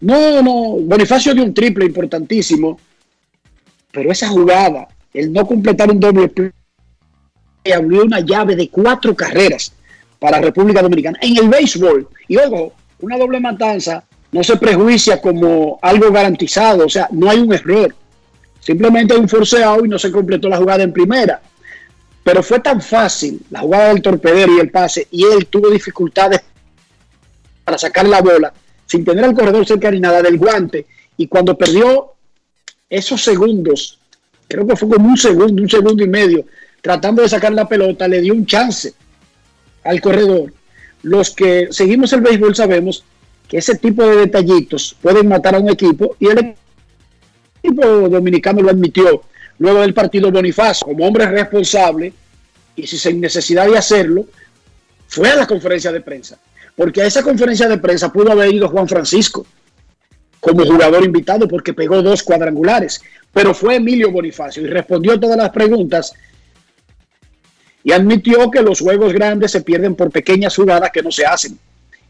no, no, Bonifacio dio un triple importantísimo, pero esa jugada, el no completar un doble play, abrió una llave de cuatro carreras para República Dominicana. En el béisbol, y ojo, una doble matanza no se prejuicia como algo garantizado, o sea, no hay un error. Simplemente hay un forceado y no se completó la jugada en primera. Pero fue tan fácil la jugada del torpedero y el pase, y él tuvo dificultades para sacar la bola sin tener al corredor cerca ni nada del guante. Y cuando perdió esos segundos, creo que fue como un segundo, un segundo y medio, tratando de sacar la pelota, le dio un chance al corredor. Los que seguimos el béisbol sabemos que ese tipo de detallitos pueden matar a un equipo y el equipo dominicano lo admitió luego del partido Bonifacio como hombre responsable y si sin necesidad de hacerlo fue a la conferencia de prensa porque a esa conferencia de prensa pudo haber ido Juan Francisco como jugador invitado porque pegó dos cuadrangulares pero fue Emilio Bonifacio y respondió todas las preguntas y admitió que los juegos grandes se pierden por pequeñas jugadas que no se hacen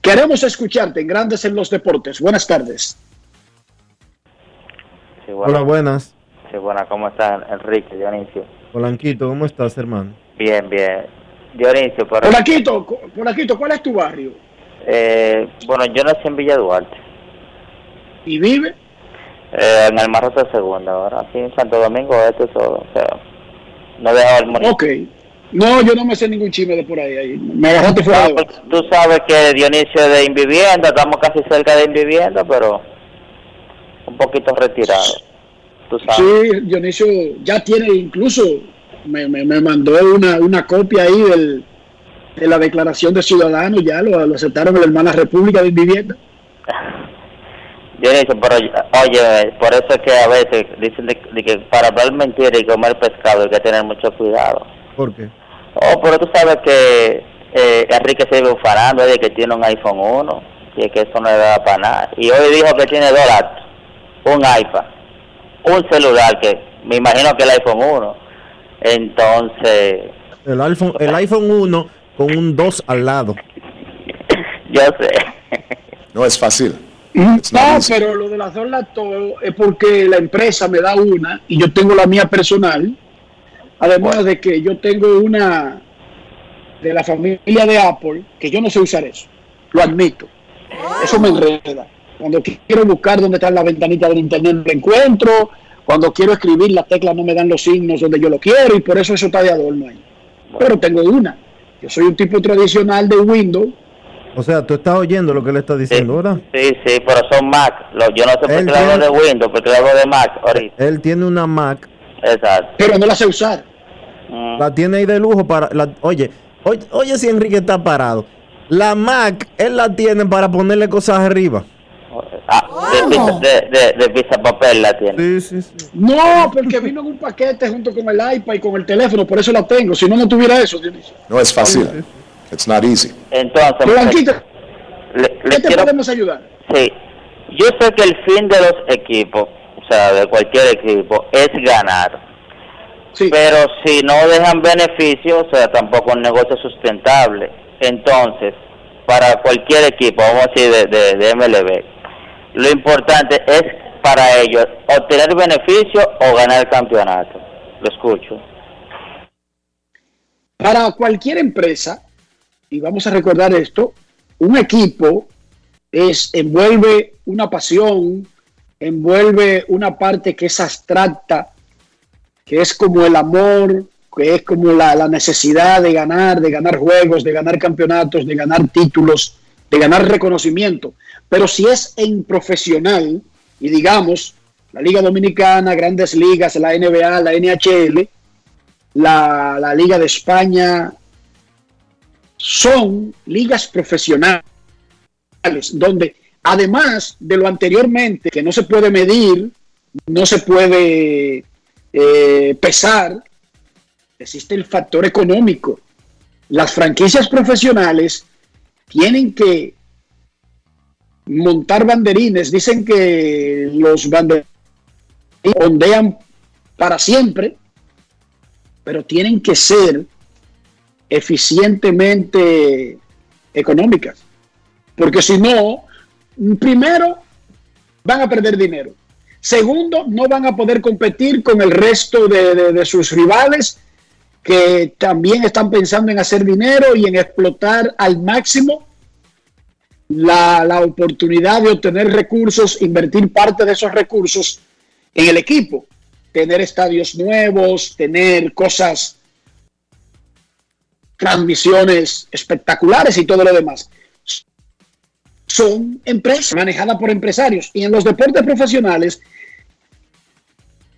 Queremos escucharte en Grandes en los Deportes. Buenas tardes. Sí, Hola, buenas. Sí, buenas. ¿Cómo estás, Enrique, Dionisio? Polanquito, ¿cómo estás, hermano? Bien, bien. Dionisio, por... Polanquito, Polanquito, ¿cuál es tu barrio? Eh, bueno, yo nací en Villa Duarte. ¿Y vive? Eh, en el Marrote Segunda, ahora sí, en Santo Domingo, esto es todo. O sea, no dejo el municipio. Ok. No, yo no me sé ningún chisme de por ahí. ahí. Me agarraste fuera de Pues, Tú sabes que Dionisio es de Invivienda, estamos casi cerca de Invivienda, pero un poquito retirado. Tú sabes. Sí, Dionisio ya tiene incluso, me, me, me mandó una, una copia ahí del, de la declaración de ciudadanos, ya lo, lo aceptaron en la hermana República de Invivienda. Dionisio, pero oye, por eso es que a veces dicen de, de que para hablar mentira y comer pescado hay que tener mucho cuidado. ¿Por qué? Oh, pero tú sabes que eh, Enrique se vive ufanando de que tiene un iPhone 1 y que eso no le da para nada. Y hoy dijo que tiene dos laptops, un iPad, un celular que me imagino que el iPhone 1. Entonces, El iPhone, el iPhone 1 con un 2 al lado. yo sé. No es fácil. No, pero lo de las dos laptops es porque la empresa me da una y yo tengo la mía personal. Además de que yo tengo una de la familia de Apple, que yo no sé usar eso. Lo admito. Eso me enreda. Cuando quiero buscar dónde está la ventanita del internet no lo encuentro. Cuando quiero escribir las teclas no me dan los signos donde yo lo quiero y por eso eso está de adorno ahí. Pero tengo una. Yo soy un tipo tradicional de Windows. O sea, tú estás oyendo lo que le está diciendo, ¿verdad? Sí, sí, pero son Mac. Yo no sé por qué hablo de Windows, porque hablo de Mac ahorita. Él tiene una Mac, Exacto. Pero no la sé usar. La tiene ahí de lujo para... La, oye, oye, oye si Enrique está parado. La Mac, él la tiene para ponerle cosas arriba. Ah, de, pizza- de, de, de pizza papel la tiene. Sí, sí, sí. No, porque vino en un paquete junto con el iPad y con el teléfono, por eso la tengo. Si no, no tuviera eso. Dionisio. No es fácil. It's not easy. Entonces, Blanquito, le, le ¿qué te quiero podemos ayudar? Sí, yo sé que el fin de los equipos, o sea, de cualquier equipo, es ganar. Pero si no dejan beneficios, o sea, tampoco un negocio sustentable. Entonces, para cualquier equipo, vamos a decir de, de, de MLB, lo importante es para ellos obtener beneficio o ganar el campeonato. Lo escucho. Para cualquier empresa, y vamos a recordar esto, un equipo es envuelve una pasión, envuelve una parte que es abstracta, que es como el amor, que es como la, necesidad de ganar, de ganar juegos, de ganar campeonatos, de ganar títulos, de ganar reconocimiento. Pero si es en profesional, y digamos, la Liga Dominicana, grandes ligas, la NBA, la NHL, la Liga de España, son ligas profesionales donde además de lo anteriormente que no se puede medir, no se puede eh, pesar, existe el factor económico. Las franquicias profesionales tienen que montar banderines, dicen que los banderines ondean para siempre, pero tienen que ser eficientemente económicas. Porque si no, primero, van a perder dinero. Segundo, no van a poder competir con el resto de, sus rivales que también están pensando en hacer dinero y en explotar al máximo la, la oportunidad de obtener recursos, invertir parte de esos recursos en el equipo, tener estadios nuevos, tener cosas, transmisiones espectaculares y todo lo demás. Son empresas manejadas por empresarios y en los deportes profesionales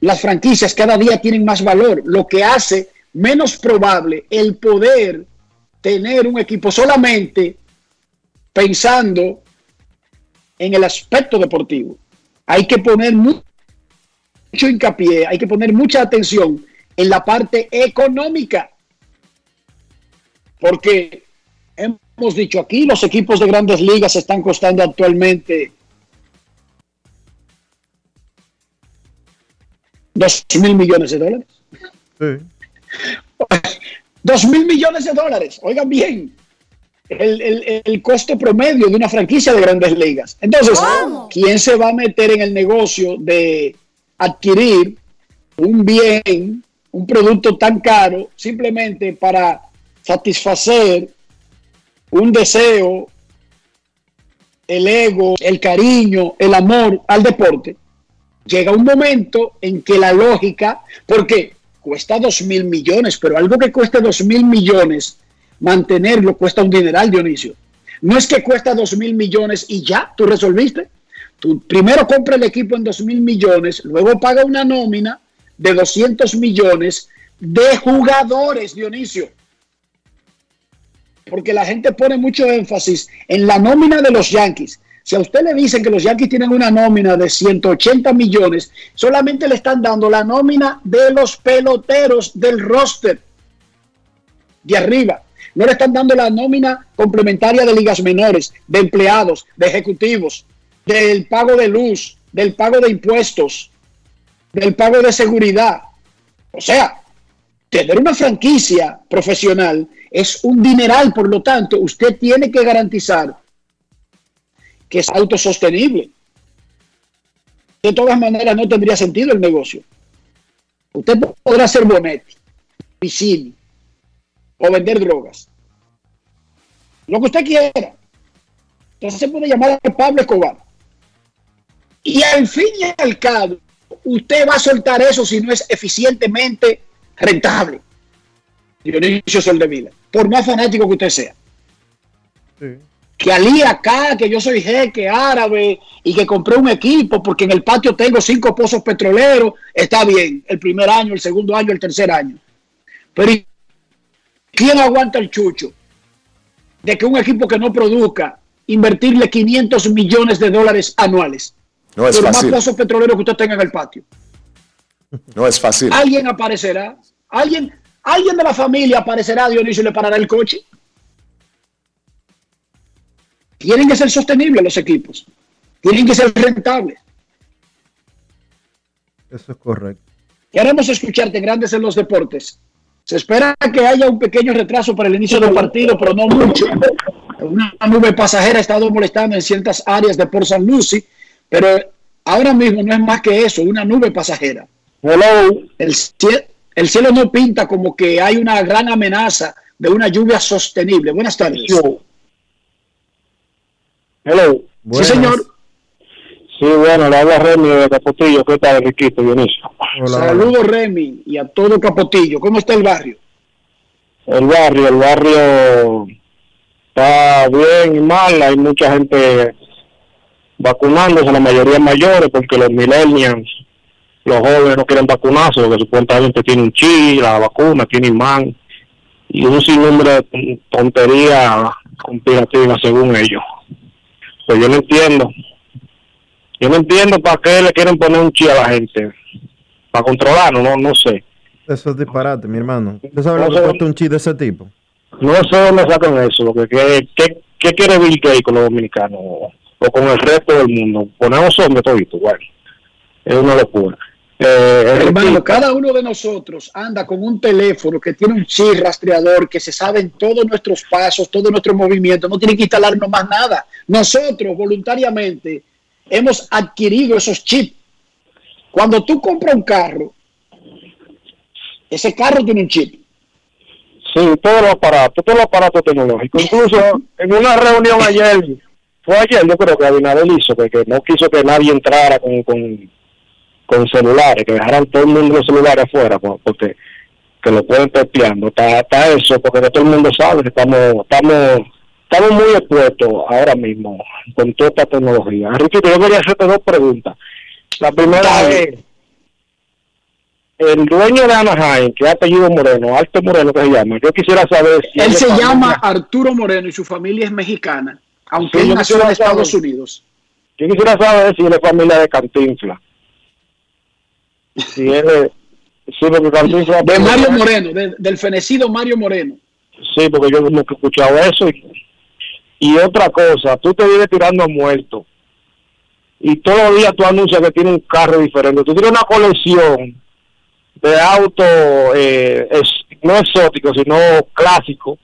las franquicias cada día tienen más valor, lo que hace menos probable el poder tener un equipo solamente pensando en el aspecto deportivo. Hay que poner mucho hincapié, hay que poner mucha atención en la parte económica. Porque hemos dicho aquí, los equipos de grandes ligas están costando actualmente dos mil millones de dólares. Dos mil millones de dólares, oigan bien, el, costo promedio de una franquicia de grandes ligas. Entonces, ¿quién se va a meter en el negocio de adquirir un bien, un producto tan caro, simplemente para satisfacer un deseo, el ego, el cariño, el amor al deporte? Llega un momento en que la lógica, porque cuesta dos mil millones, pero algo que cueste dos mil millones, mantenerlo cuesta un dineral, Dionisio. No es que cuesta dos mil millones y ya, tú resolviste. Tú primero compra el equipo en dos mil millones, luego paga una nómina de 200 millones de jugadores, Dionisio. Porque la gente pone mucho énfasis en la nómina de los Yankees. Si a usted le dicen que los Yankees tienen una nómina de 180 millones, solamente le están dando la nómina de los peloteros del roster de arriba. No le están dando la nómina complementaria de ligas menores, de empleados, de ejecutivos, del pago de luz, del pago de impuestos, del pago de seguridad. O sea, tener una franquicia profesional es un dineral, por lo tanto, usted tiene que garantizar que es autosostenible. De todas maneras, no tendría sentido el negocio. Usted podrá ser Bonetti, Piscini o vender drogas. Lo que usted quiera. Entonces se puede llamar Pablo Escobar. Y al fin y al cabo, usted va a soltar eso si no es eficientemente rentable. Dionisio Soldevila, por más fanático que usted sea. Sí que alí acá, que yo soy jeque árabe y que compré un equipo porque en el patio tengo cinco pozos petroleros, está bien, el primer año, el segundo año, el tercer año. Pero ¿quién aguanta el chucho de que un equipo que no produzca invertirle 500 millones de dólares anuales? No es por fácil. más pozos petroleros que usted tenga en el patio. No es fácil. Alguien aparecerá, alguien, alguien de la familia aparecerá, Dionisio, y le parará el coche. Tienen que ser sostenibles los equipos. Tienen que ser rentables. Eso es correcto. Queremos escucharte Grandes en los Deportes. Se espera que haya un pequeño retraso para el inicio del partido, pero no mucho. Una nube pasajera ha estado molestando en ciertas áreas de Port San Lucie, pero ahora mismo no es más que eso, una nube pasajera. El, cie- el cielo no pinta como que hay una gran amenaza de una lluvia sostenible. Buenas tardes. Hello. Sí, señor. Sí, bueno, le habla Remy de Capotillo. ¿Qué tal, Riquito, Dionisio? Saludos, Remy, y a todo Capotillo. ¿Cómo está el barrio? El barrio, el barrio está bien y mal. Hay mucha gente vacunándose, la mayoría mayores, porque los millennials, los jóvenes no quieren vacunarse, porque supuestamente tienen chi, la vacuna, tiene imán, y un sinnúmero de tonterías conspirativas según ellos. Pues yo no entiendo. Yo no entiendo para qué le quieren poner un chi a la gente. Para controlarlo, no, no sé. Eso es disparate, mi hermano. ¿Usted sabe No lo que cuesta un chip de ese tipo? No sé dónde sacan eso, lo que qué, qué, qué quiere Bill Gates con los dominicanos o, con el resto del mundo. Ponemos hombres todito, bueno, es una locura. Eh, Hermano, cada uno de nosotros anda con un teléfono que tiene un chip rastreador, que se saben todos nuestros pasos, todos nuestros movimientos, no tienen que instalarnos más nada. Nosotros voluntariamente hemos adquirido esos chips. Cuando tú compras un carro, ese carro tiene un chip. Sí, todos los aparatos, todos los aparatos tecnológicos. Incluso en una reunión ayer fue ayer, yo creo que Abinader hizo, que, que no quiso que nadie entrara con, con, con celulares, que dejaran todo el mundo los celulares afuera, po- porque que lo pueden pepeando. Está, está eso, porque todo el mundo sabe que estamos, estamos, estamos muy expuestos ahora mismo con toda esta tecnología. Enrique, yo quería hacerte dos preguntas. La primera es, el dueño de Anaheim, que es apellido Moreno, Alto Moreno que se llama, yo quisiera saber si Él se familia- llama Arturo Moreno y su familia es mexicana, aunque Sí, él nació en Estados. Unidos. Yo quisiera saber si él es familia de Cantinfla. Si él es... Sí, porque Cantinfla... De Mario Moreno, de- del fenecido Mario Moreno. Sí, porque yo que he escuchado eso. Y, y otra cosa, tú te vives tirando a muerto. Y todos los días tú anuncias que tienes un carro diferente. Tú tienes una colección de autos, eh, es- no exóticos, sino clásicos.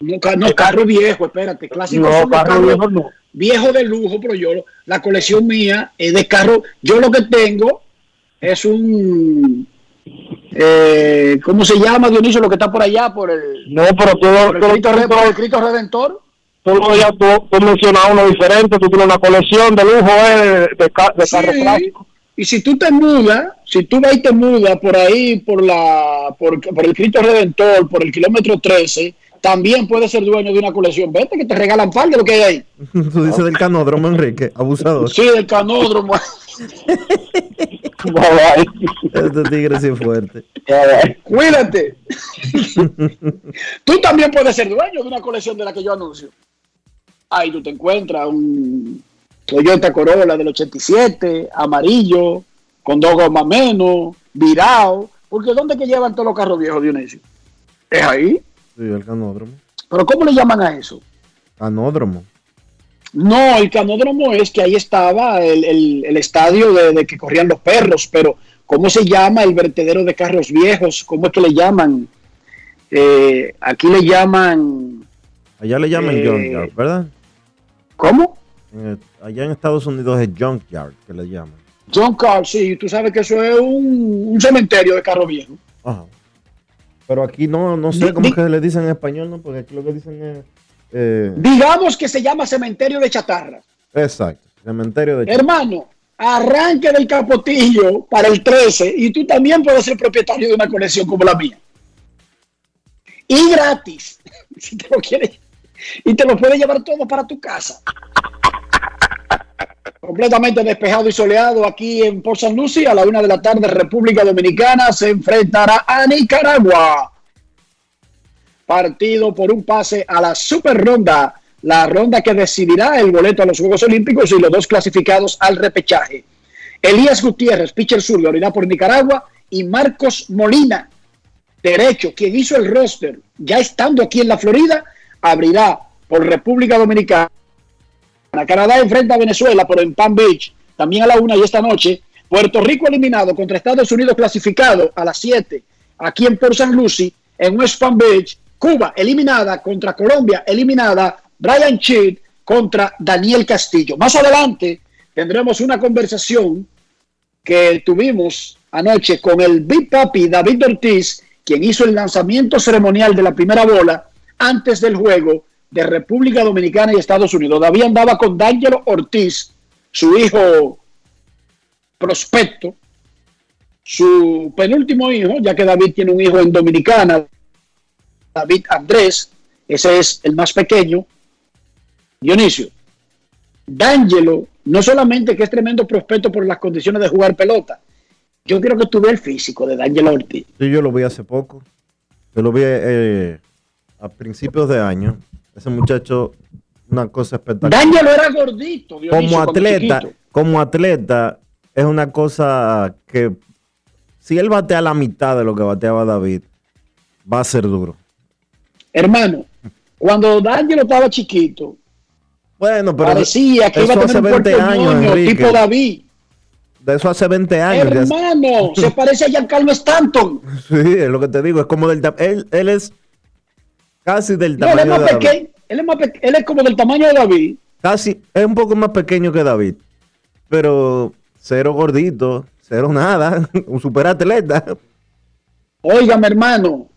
No, no, carro viejo, espérate, clásico. No, carro viejo no. Viejo de lujo, pero yo, la colección mía es de carro. Yo lo que tengo es un. Eh, ¿Cómo se llama, Dionisio, lo que está por allá? Por el, No, pero todo, por el, Cristo, Re- por el Cristo Redentor. los días tú, tú mencionas uno diferente. Tú tienes una colección de lujo eh, de, de, ca- de carros Sí. clásicos. Y si tú te mudas, si tú vas y te mudas por ahí, por la por, por el Cristo Redentor, por el kilómetro 13, también puedes ser dueño de una colección. Vete que te regalan par de lo que hay ahí. Tú dices del canódromo, Enrique, abusador. Sí, del canódromo. Este tigre sí es fuerte. Cuídate. tú también puedes ser dueño de una colección de la que yo anuncio. Ahí tú te encuentras un Toyota Corolla del 87, amarillo, con dos gomas menos, virado. Porque ¿dónde que llevan todos los carros viejos, Dionisio? Es ahí. Sí, el canódromo. ¿Pero cómo le llaman a eso? Canódromo. No, el canódromo es que ahí estaba el, el- el estadio de, de que corrían los perros, pero ¿cómo se llama el vertedero de carros viejos? ¿Cómo es que le llaman? Eh, aquí le llaman... Allá le llaman Eh, junkyard, ¿verdad? ¿Cómo? Eh, allá en Estados Unidos es junkyard que le llaman. Carl, sí, tú sabes que eso es un, un cementerio de carros viejos. Ajá. Pero aquí no, no sé cómo di- que le dicen en español, ¿no? Porque aquí lo que dicen es... eh, Digamos que se llama cementerio de chatarra. exacto. Cementerio de... Hermano, arranque del capotillo para el 13 y tú también puedes ser propietario de una colección como la mía. Y gratis, si te lo quieres. Y te lo puedes llevar todo para tu casa. Completamente despejado y soleado aquí en Port San Lucie a la una de la tarde, República Dominicana se enfrentará a Nicaragua. Partido por un pase a la super ronda, la ronda que decidirá el boleto a los Juegos Olímpicos y los dos clasificados al repechaje. Elías Gutiérrez, pitcher sur, abrirá por Nicaragua y Marcos Molina, derecho, quien hizo el roster ya estando aquí en la Florida, abrirá por República Dominicana. Canadá enfrenta a Venezuela, pero en Palm Beach, también a la una y esta noche. Puerto Rico eliminado contra Estados Unidos clasificado a las 7, aquí en Port San Lucie, en West Palm Beach. Cuba eliminada contra Colombia, eliminada Brian Cheat contra Daniel Castillo. Más adelante tendremos una conversación que tuvimos anoche con el Big Papi David Ortiz, quien hizo el lanzamiento ceremonial de la primera bola antes del juego de República Dominicana y Estados Unidos. David andaba con D'Angelo Ortiz, su hijo prospecto, su penúltimo hijo, ya que David tiene un hijo en Dominicana, David Andrés, ese es el más pequeño. Dionisio, D'Angelo, no solamente que es tremendo prospecto por las condiciones de jugar pelota, yo quiero que tú veas el físico de D'Angelo Ortiz. Sí, yo lo vi hace poco. Yo lo vi eh, a principios de año. Ese muchacho, una cosa espectacular. D'Angelo era gordito, Dionisio, como atleta, chiquito. como atleta, es una cosa que si él batea la mitad de lo que bateaba David, va a ser duro. Hermano, cuando D'Angelo estaba chiquito, Bueno, pero parecía que iba a tener hace un 20 cuerpo años, tipo David. De eso hace 20 años. Hermano, se parece a Giancarlo Stanton. Sí, es lo que te digo, es como del él, él es casi del No, él, es tamaño más de David. pequeño, él, es más él es como del tamaño de David. Casi, es un poco más pequeño que David, pero cero gordito, cero nada, un superatleta. Óigame, hermano.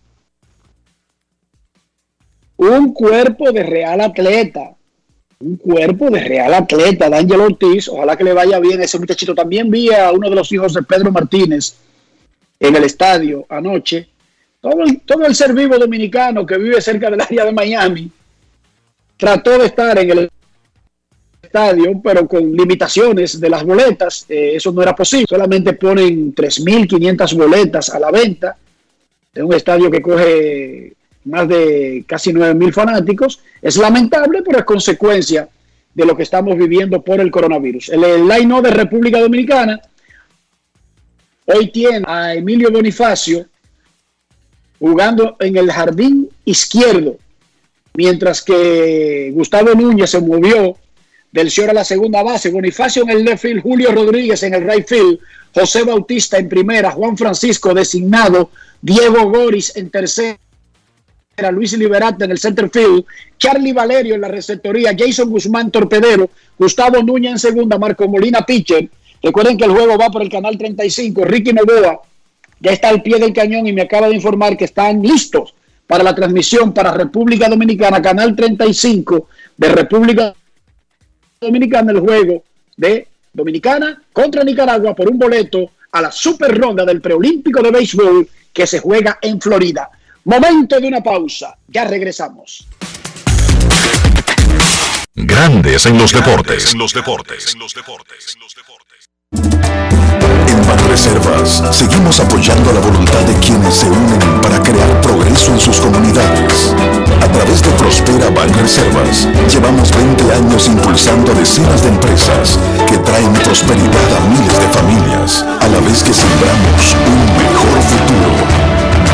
Un cuerpo de real atleta. un cuerpo de real atleta, D'Angelo Ortiz. Ojalá que le vaya bien ese muchachito. También vi a uno de los hijos de Pedro Martínez en el estadio anoche. Todo el, todo el ser vivo dominicano que vive cerca del área de Miami trató de estar en el estadio, pero con limitaciones de las boletas. Eh, eso no era posible. Solamente ponen 3.500 boletas a la venta de un estadio que coge más de casi 9.000 fanáticos. Es lamentable, pero es consecuencia de lo que estamos viviendo por el coronavirus. El, el line de República Dominicana hoy tiene a Emilio Bonifacio jugando en el jardín izquierdo, mientras que Gustavo Núñez se movió del Cior a la segunda base, Bonifacio en el left field, Julio Rodríguez en el right field, José Bautista en primera, Juan Francisco designado, Diego Goris en tercera, Luis Liberata en el center field, Charlie Valerio en la receptoría, Jason Guzmán torpedero, Gustavo Núñez en segunda, Marco Molina pitcher. Recuerden que el juego va por el canal 35, Ricky Novoa ya está al pie del cañón y me acaba de informar que están listos para la transmisión para República Dominicana, canal 35 de República Dominicana Dominicana el juego de Dominicana contra Nicaragua por un boleto a la super ronda del preolímpico de béisbol que se juega en Florida. Momento de una pausa, ya regresamos. Grandes en los deportes. En los deportes. En los deportes. En Banreservas seguimos apoyando la voluntad de quienes se unen para crear progreso en sus comunidades. A través de Prospera Banreservas llevamos 20 años impulsando decenas de empresas que traen prosperidad a miles de familias, a la vez que sembramos un mejor futuro.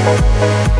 El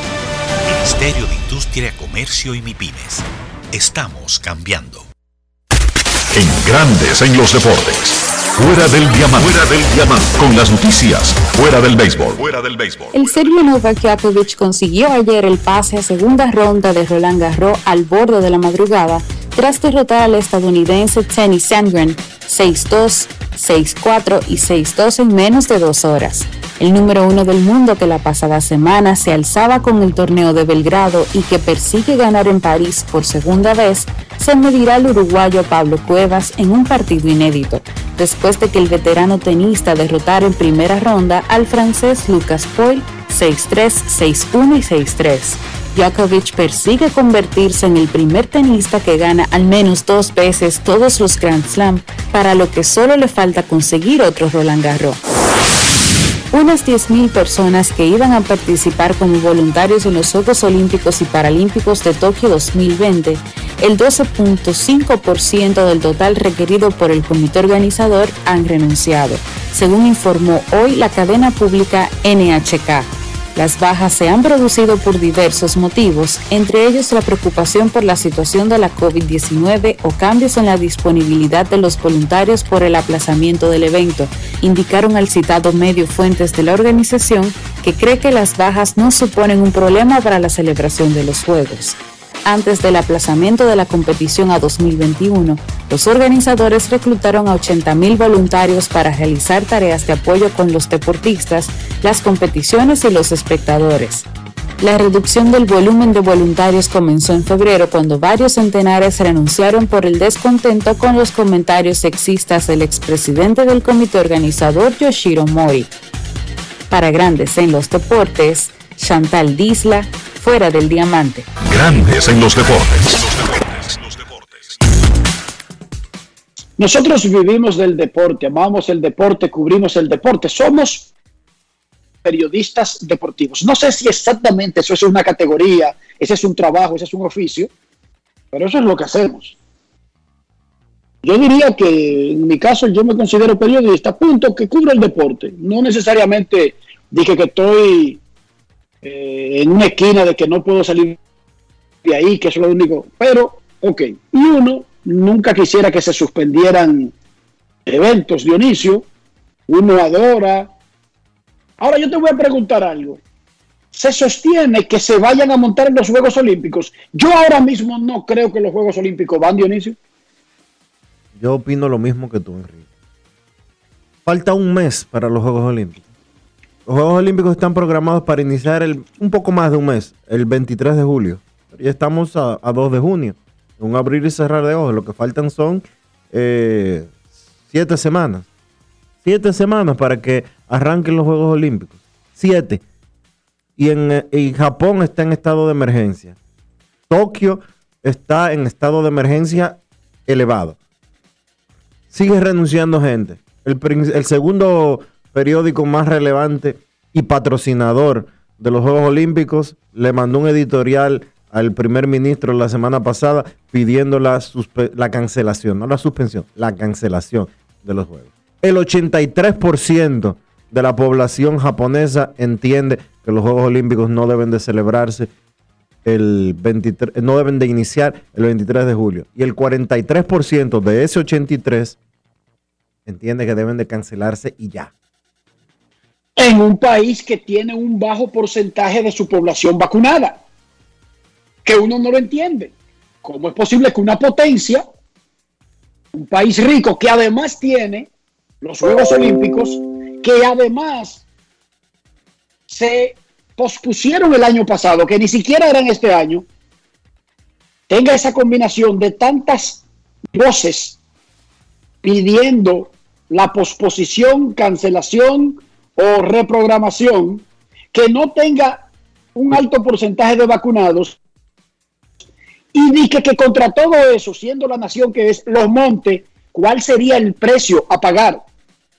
Ministerio de Industria, Comercio y MIPIMES. Estamos cambiando. En Grandes en los deportes. Fuera del diamante. Fuera del diamante. Con las noticias. Fuera del béisbol. Fuera del béisbol. El serbio Novak Djokovic consiguió ayer el pase a segunda ronda de Roland Garros al borde de la madrugada tras derrotar al estadounidense Tenny Sandgren 6-2, 6-4 y 6-2 en menos de dos horas. El número uno del mundo que la pasada semana se alzaba con el torneo de Belgrado y que persigue ganar en París por segunda vez, se medirá al uruguayo Pablo Cuevas en un partido inédito, después de que el veterano tenista derrotara en primera ronda al francés Lucas Poil 6-3, 6-1 y 6-3. Djokovic persigue convertirse en el primer tenista que gana al menos dos veces todos los Grand Slam, para lo que solo le falta conseguir otro Roland Garros. Unas 10.000 personas que iban a participar como voluntarios en los Juegos Olímpicos y Paralímpicos de Tokio 2020, el 12.5% del total requerido por el comité organizador han renunciado, según informó hoy la cadena pública NHK. Las bajas se han producido por diversos motivos, entre ellos la preocupación por la situación de la COVID-19 o cambios en la disponibilidad de los voluntarios por el aplazamiento del evento, indicaron al citado medio fuentes de la organización que cree que las bajas no suponen un problema para la celebración de los Juegos. Antes del aplazamiento de la competición a 2021, los organizadores reclutaron a 80.000 voluntarios para realizar tareas de apoyo con los deportistas, las competiciones y los espectadores. La reducción del volumen de voluntarios comenzó en febrero cuando varios centenares renunciaron por el descontento con los comentarios sexistas del expresidente del comité organizador Yoshiro Mori. Para Grandes en los Deportes, Chantal Disla, fuera del diamante. Grandes en los deportes. Nosotros vivimos del deporte, amamos el deporte, cubrimos el deporte, somos periodistas deportivos. No sé si exactamente eso es una categoría, ese es un trabajo, ese es un oficio, pero eso es lo que hacemos. Yo diría que en mi caso yo me considero periodista, punto, que cubro el deporte. No necesariamente dije que estoy eh, en una esquina de que no puedo salir de ahí, que eso es lo único. Pero, ok. Y uno nunca quisiera que se suspendieran eventos, Dionisio. Uno adora. Ahora yo te voy a preguntar algo. Se sostiene que se vayan a montar en los Juegos Olímpicos. Yo ahora mismo no creo que los Juegos Olímpicos van, Dionisio. Yo opino lo mismo que tú, Enrique. Falta un mes para los Juegos Olímpicos. Los Juegos Olímpicos están programados para iniciar el, un poco más de un mes, el 23 de julio. Ya estamos a, 2 de junio. Un abrir y cerrar de ojos. Lo que faltan son eh, siete semanas. Siete semanas para que arranquen los Juegos Olímpicos. Siete. Y en eh, y Japón está en estado de emergencia. Tokio está en estado de emergencia elevado. Sigue renunciando gente. El, el segundo periódico más relevante y patrocinador de los Juegos Olímpicos, le mandó un editorial al primer ministro la semana pasada pidiendo la, la cancelación, no la suspensión, la cancelación de los Juegos. El 83% de la población japonesa entiende que los Juegos Olímpicos no deben de celebrarse el 23, no deben de iniciar el 23 de julio. Y el 43% de ese 83 entiende que deben de cancelarse y ya en un país que tiene un bajo porcentaje de su población vacunada, que uno no lo entiende. ¿Cómo es posible que una potencia, un país rico que además tiene los Juegos Olímpicos, que además se pospusieron el año pasado, que ni siquiera eran este año, tenga esa combinación de tantas voces pidiendo la posposición, cancelación, o reprogramación que no tenga un alto porcentaje de vacunados y dije que contra todo eso, siendo la nación que es los montes, ¿cuál sería el precio a pagar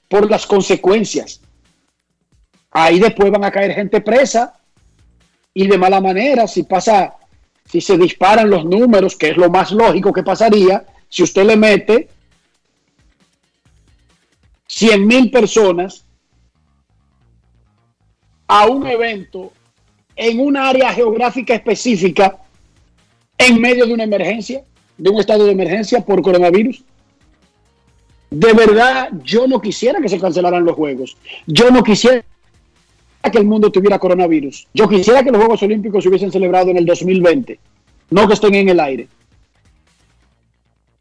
por las consecuencias? Ahí después van a caer gente presa y de mala manera, si pasa, si se disparan los números, que es lo más lógico que pasaría, si usted le mete 100 mil personas a un evento en un área geográfica específica en medio de una emergencia, de un estado de emergencia por coronavirus. De verdad, yo no quisiera que se cancelaran los Juegos. Yo no quisiera que el mundo tuviera coronavirus. Yo quisiera que los Juegos Olímpicos se hubiesen celebrado en el 2020, no que estén en el aire.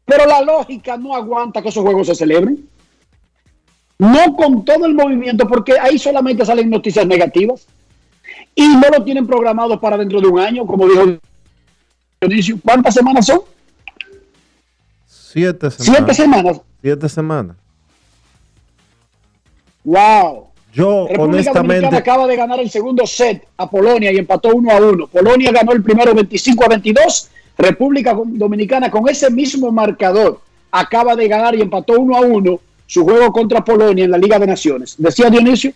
Pero la lógica no aguanta que esos Juegos se celebren. No con todo el movimiento, porque ahí solamente salen noticias negativas. Y no lo tienen programado para dentro de un año, como dijo Dionisio. ¿Cuántas semanas son? Siete semanas. Siete semanas. Siete semanas. Wow. Yo, honestamente. acaba de ganar el segundo set a Polonia y empató uno a uno. Polonia ganó el primero 25 a 22. República Dominicana con ese mismo marcador acaba de ganar y empató uno a uno su juego contra Polonia en la Liga de Naciones. ¿Decía Dionisio?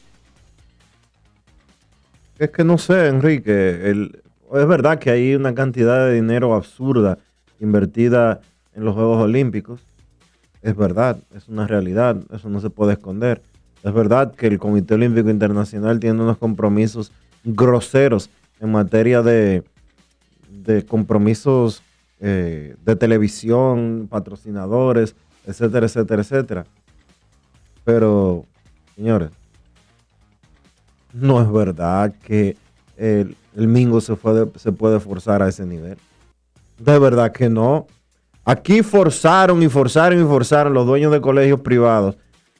Es que no sé, Enrique. es verdad que hay una cantidad de dinero absurda invertida en los Juegos Olímpicos. Es verdad, es una realidad, eso no se puede esconder. Es verdad que el Comité Olímpico Internacional tiene unos compromisos groseros en materia de, de compromisos eh, de televisión, patrocinadores, etcétera, etcétera, etcétera. Pero, señores, no es verdad que el, Mingo se, se puede forzar a ese nivel. De verdad que no. Aquí forzaron y forzaron y forzaron los dueños de colegios privados.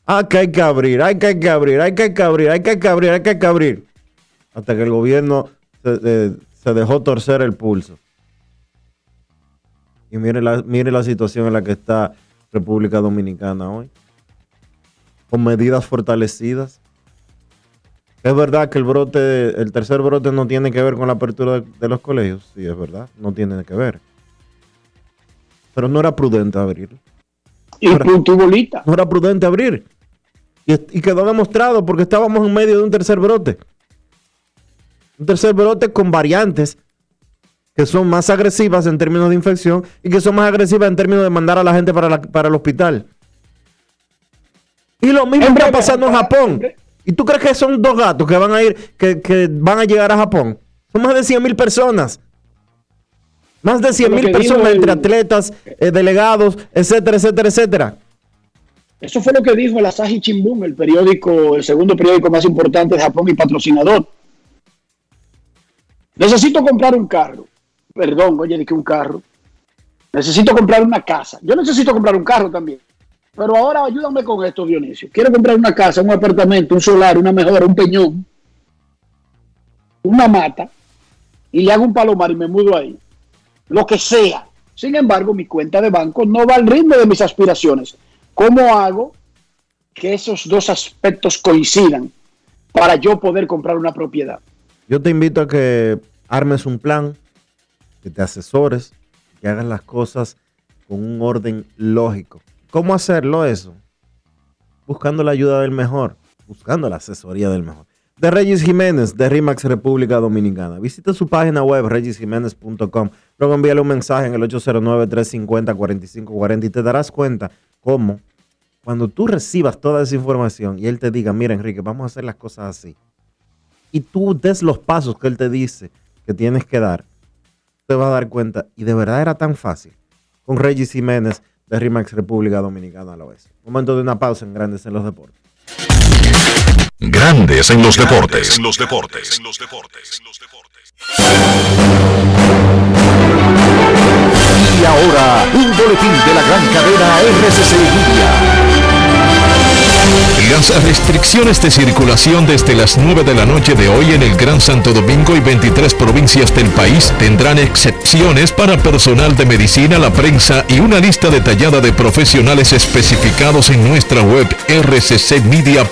Ah, que hay que abrir, hay que, hay que abrir, hay que, hay que abrir, hay que, hay que abrir, hay que, hay que abrir. Hasta que el gobierno se, se dejó torcer el pulso. Y mire la, mire la situación en la que está República Dominicana hoy. Con medidas fortalecidas. Es verdad que el brote, el tercer brote no tiene que ver con la apertura de, de los colegios. Sí, es verdad, no tiene que ver. Pero no era prudente abrir. Y no era, bolita. no era prudente abrir. Y, y quedó demostrado porque estábamos en medio de un tercer brote. Un tercer brote con variantes que son más agresivas en términos de infección y que son más agresivas en términos de mandar a la gente para, la- para el hospital. Y lo mismo está pasando en Japón. ¿Y tú crees que son dos gatos que van a ir, que, que van a llegar a Japón? Son más de 100 mil personas. Más de 100 Lo mil personas el- entre atletas, eh, delegados, etcétera, etcétera, etcétera. Eso fue lo que dijo el Asahi Shimbun, el periódico, el segundo periódico más importante de Japón y patrocinador. Necesito comprar un carro. Perdón, oye, de que un carro. Necesito comprar una casa. Yo necesito comprar un carro también. Pero ahora ayúdame con esto, Dionisio. Quiero comprar una casa, un apartamento, un solar, una mejora, un peñón, una mata, y le hago un palomar y me mudo ahí. Lo que sea. Sin embargo, mi cuenta de banco no va al ritmo de mis aspiraciones. ¿Cómo hago que esos dos aspectos coincidan para yo poder comprar una propiedad? Yo te invito a que armes un plan, que te asesores, que hagas las cosas con un orden lógico. ¿Cómo hacerlo eso? Buscando la ayuda del mejor, buscando la asesoría del mejor. De Regis Jiménez, de RIMAX República Dominicana. Visita su página web, regisjiménez.com. Luego envíale un mensaje en el 809-350-4540 y te darás cuenta cómo cuando tú recibas toda esa información y él te diga, mira Enrique, vamos a hacer las cosas así. Y tú des los pasos que él te dice que tienes que dar, te vas a dar cuenta. Y de verdad era tan fácil. Con Regis Jiménez de RIMAX República Dominicana a la vez. Momento de una pausa en Grandes en los Deportes. Grandes en los deportes. En los deportes. En los deportes. Y ahora, un boletín de la gran cadena RCC. Las restricciones de circulación desde las 9 de la noche de hoy en el Gran Santo Domingo y 23 provincias del país tendrán excepciones para personal de medicina, la prensa y una lista detallada de profesionales especificados en nuestra web rccmedia.com.do.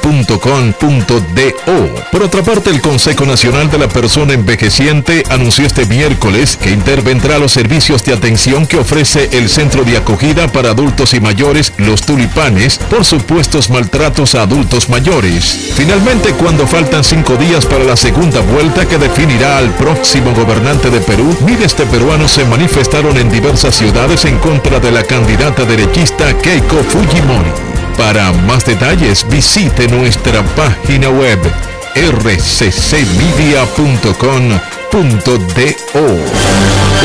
Por otra parte, el Consejo Nacional de la Persona Envejeciente anunció este miércoles que intervendrá los servicios de atención que ofrece el Centro de Acogida para Adultos y Mayores, Los Tulipanes, por supuestos maltratos a adultos mayores. Finalmente, cuando faltan cinco días para la segunda vuelta que definirá al próximo gobernante de Perú, miles de peruanos se manifestaron en diversas ciudades en contra de la candidata derechista Keiko Fujimori. Para más detalles, visite nuestra página web rccmedia.com.do.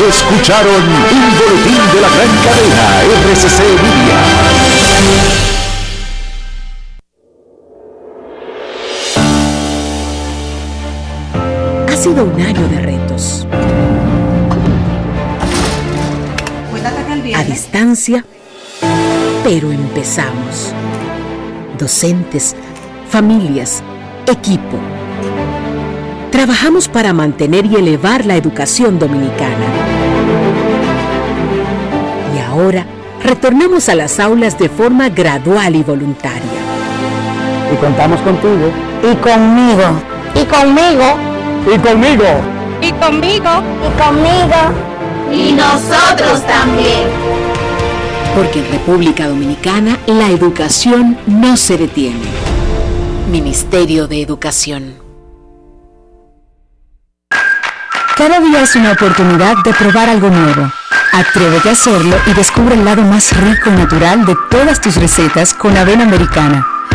Escucharon un boletín de la gran cadena RCC Media. Sido un año de retos. A distancia, pero empezamos. Docentes, familias, equipo. Trabajamos para mantener y elevar la educación dominicana. Y ahora retornamos a las aulas de forma gradual y voluntaria. Y contamos contigo. Y conmigo. Y conmigo. Y conmigo. Y conmigo. Y conmigo. Y nosotros también. Porque en República Dominicana la educación no se detiene. Ministerio de Educación. Cada día es una oportunidad de probar algo nuevo. Atrévete a hacerlo y descubre el lado más rico y natural de todas tus recetas con avena americana.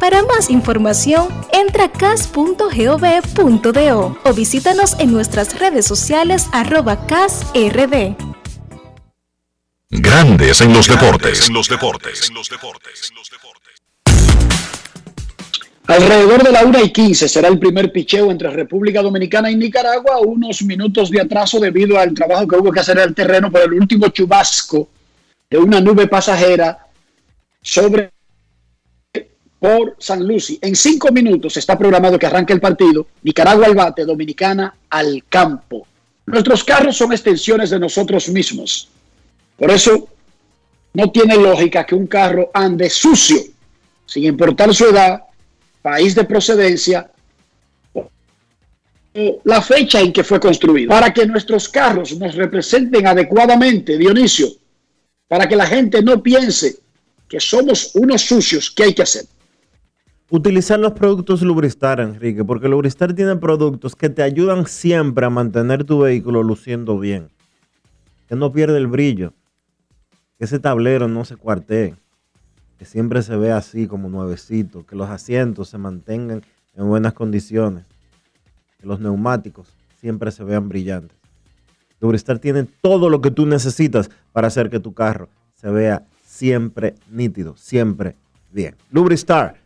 Para más información, entra a cas.gov.do o visítanos en nuestras redes sociales arroba casrd. Grandes en los deportes. En los deportes. Alrededor de la 1 y 15 será el primer picheo entre República Dominicana y Nicaragua, unos minutos de atraso debido al trabajo que hubo que hacer en el terreno por el último chubasco de una nube pasajera sobre por San Lucy. En cinco minutos está programado que arranque el partido. Nicaragua al bate, Dominicana al campo. Nuestros carros son extensiones de nosotros mismos. Por eso no tiene lógica que un carro ande sucio, sin importar su edad, país de procedencia o la fecha en que fue construido. Para que nuestros carros nos representen adecuadamente, Dionisio, para que la gente no piense que somos unos sucios, ¿qué hay que hacer? Utilizar los productos Lubristar, Enrique, porque Lubristar tiene productos que te ayudan siempre a mantener tu vehículo luciendo bien. Que no pierde el brillo. Que ese tablero no se cuartee. Que siempre se vea así como nuevecito. Que los asientos se mantengan en buenas condiciones. Que los neumáticos siempre se vean brillantes. Lubristar tiene todo lo que tú necesitas para hacer que tu carro se vea siempre nítido, siempre bien. Lubristar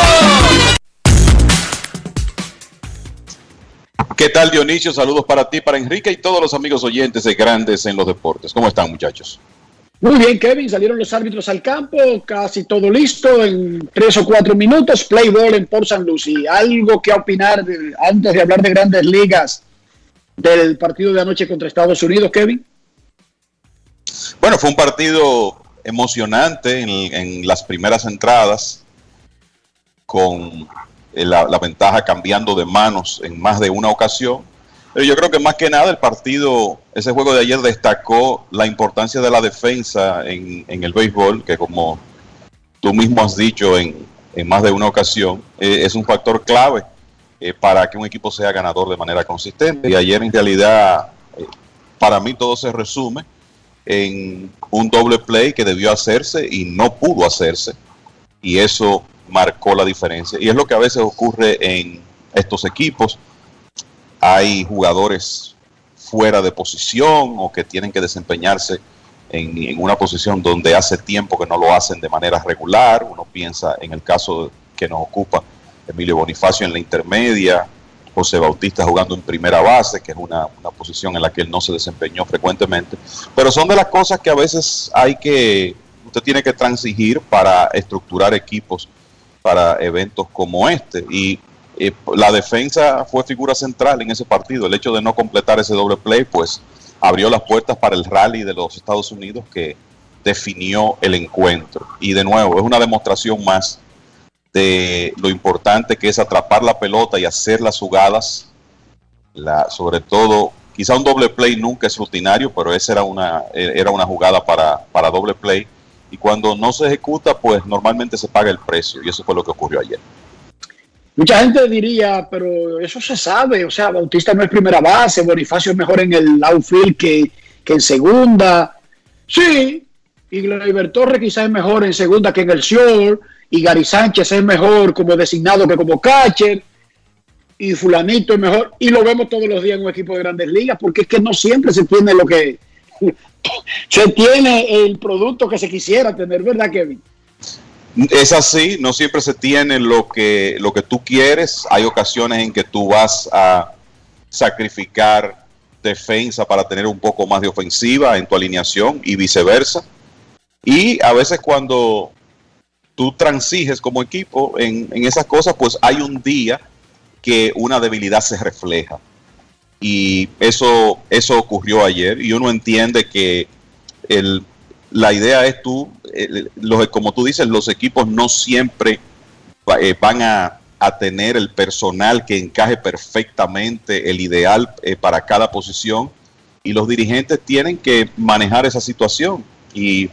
¿Qué tal Dionisio? Saludos para ti, para Enrique y todos los amigos oyentes de Grandes en los Deportes. ¿Cómo están muchachos? Muy bien, Kevin. Salieron los árbitros al campo, casi todo listo en tres o cuatro minutos. Play ball en Port San Lucie. ¿Algo que opinar antes de hablar de grandes ligas del partido de anoche contra Estados Unidos, Kevin? Bueno, fue un partido emocionante en, en las primeras entradas con eh, la, ventaja cambiando de manos en más de una ocasión. Pero yo creo que más que nada el partido, ese juego de ayer destacó la importancia de la defensa en, el béisbol, que como tú mismo has dicho en, más de una ocasión, eh, es un factor clave eh, para que un equipo sea ganador de manera consistente. Y ayer en realidad, para mí todo se resume en un doble play que debió hacerse y no pudo hacerse. Y eso marcó la diferencia. Y es lo que a veces ocurre en estos equipos. Hay jugadores fuera de posición o que tienen que desempeñarse en, una posición donde hace tiempo que no lo hacen de manera regular. Uno piensa en el caso que nos ocupa Emilio Bonifacio en la intermedia, José Bautista jugando en primera base, que es una, una, posición en la que él no se desempeñó frecuentemente. Pero son de las cosas que a veces hay que, usted tiene que transigir para estructurar equipos para eventos como este. Y eh, la defensa fue figura central en ese partido. El hecho de no completar ese doble play, pues abrió las puertas para el rally de los Estados Unidos que definió el encuentro. Y de nuevo, es una demostración más de lo importante que es atrapar la pelota y hacer las jugadas. La, sobre todo, quizá un doble play nunca es rutinario, pero esa era una, era una jugada para, para doble play y cuando no se ejecuta, pues normalmente se paga el precio y eso fue lo que ocurrió ayer. Mucha gente diría, pero eso se sabe, o sea, Bautista no es primera base, Bonifacio es mejor en el outfield que, que en segunda. Sí, y Gleyber Torres quizás es mejor en segunda que en el short, y Gary Sánchez es mejor como designado que como catcher, y fulanito es mejor, y lo vemos todos los días en un equipo de grandes ligas, porque es que no siempre se tiene lo que se tiene el producto que se quisiera tener, ¿verdad, Kevin? Es así, no siempre se tiene lo que, lo que tú quieres. Hay ocasiones en que tú vas a sacrificar defensa para tener un poco más de ofensiva en tu alineación y viceversa. Y a veces cuando tú transiges como equipo en, en esas cosas, pues hay un día que una debilidad se refleja. Y eso, eso ocurrió ayer. Y uno entiende que el, la idea es tú, los, como tú dices, los equipos no siempre eh, van a, tener el personal que encaje perfectamente el ideal eh, para cada posición. Y los dirigentes tienen que manejar esa situación. Y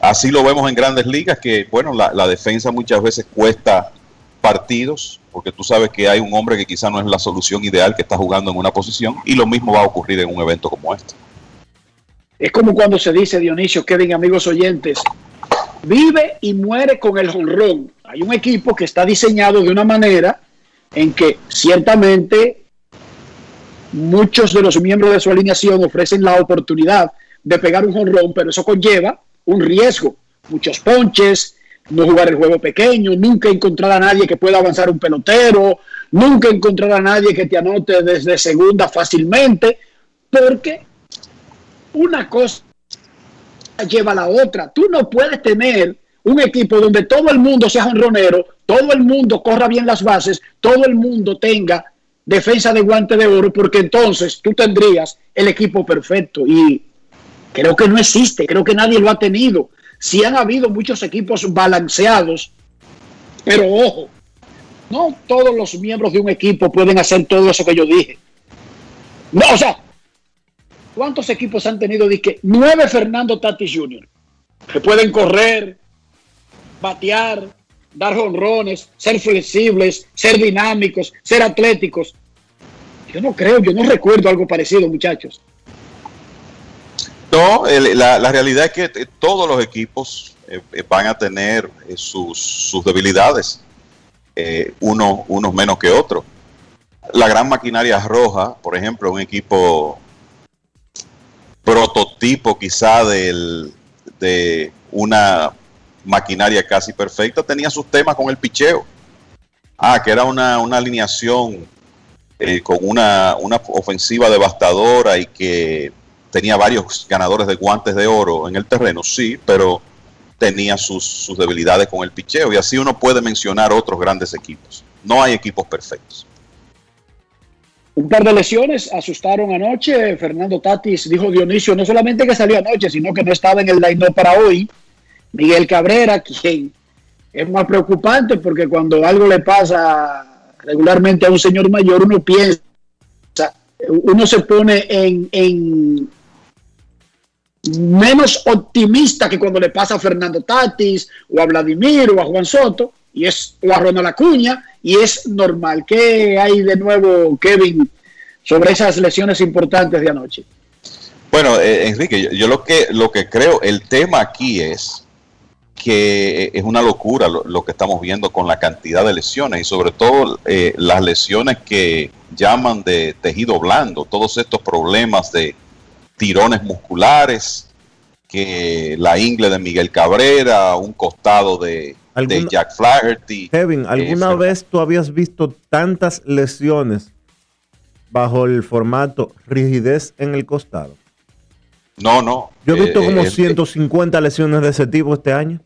así lo vemos en grandes ligas que bueno la defensa muchas veces cuesta partidos porque tú sabes que hay un hombre que quizá no es la solución ideal que está jugando en una posición y lo mismo va a ocurrir en un evento como este. Es como cuando se dice, Dionisio, Kevin, amigos oyentes, vive y muere con el jonrón. Hay un equipo que está diseñado de una manera en que ciertamente muchos de los miembros de su alineación ofrecen la oportunidad de pegar un jonrón, pero eso conlleva un riesgo, muchos ponches, no jugar el juego pequeño, nunca encontrar a nadie que pueda avanzar un pelotero, nunca encontrar a nadie que te anote desde segunda fácilmente, porque una cosa lleva a la otra. Tú no puedes tener un equipo donde todo el mundo sea honronero, todo el mundo corra bien las bases, todo el mundo tenga defensa de guante de oro, porque entonces tú tendrías el equipo perfecto. Y creo que no existe, creo que nadie lo ha tenido. Si han habido muchos equipos balanceados, pero ojo, no todos los miembros de un equipo pueden hacer todo eso que yo dije. No, o sea, ¿Cuántos equipos han tenido disque? Nueve Fernando Tatis Jr. Que pueden correr, batear, dar honrones, ser flexibles, ser dinámicos, ser atléticos. Yo no creo, yo no recuerdo algo parecido, muchachos. No, la, realidad es que todos los equipos eh, eh, van a tener eh, sus, debilidades, uno, unos menos que otros. La gran maquinaria roja, por ejemplo, un equipo prototipo quizá de una maquinaria casi perfecta, tenía sus temas con el picheo. Ah, que era una, alineación eh, con una ofensiva devastadora y que tenía varios ganadores de guantes de oro en el terreno, sí, pero tenía sus, sus debilidades con el picheo y así uno puede mencionar otros grandes equipos. No hay equipos perfectos. Un par de lesiones asustaron anoche. Fernando Tatis dijo Dionisio no solamente que salió anoche, sino que no estaba en el line para hoy. Miguel Cabrera, quien es más preocupante porque cuando algo le pasa regularmente a un señor mayor, uno piensa, uno se pone en, en menos optimista que cuando le pasa a Fernando Tatis o a Vladimir o a Juan Soto y es o a Ronald Acuña y es normal. ¿Qué hay de nuevo, Kevin, sobre esas lesiones importantes de anoche? Bueno, eh, Enrique, yo, lo que lo que creo, el tema aquí es que es una locura lo, que estamos viendo con la cantidad de lesiones y sobre todo eh, las lesiones que llaman de tejido blando, todos estos problemas de tirones musculares, que la ingle de Miguel Cabrera, un costado de, de Jack Flaherty. Kevin, ¿alguna vez tú habías visto tantas lesiones bajo el formato rigidez en el costado? No, no. Yo he visto eh, como 150 lesiones de ese tipo este año.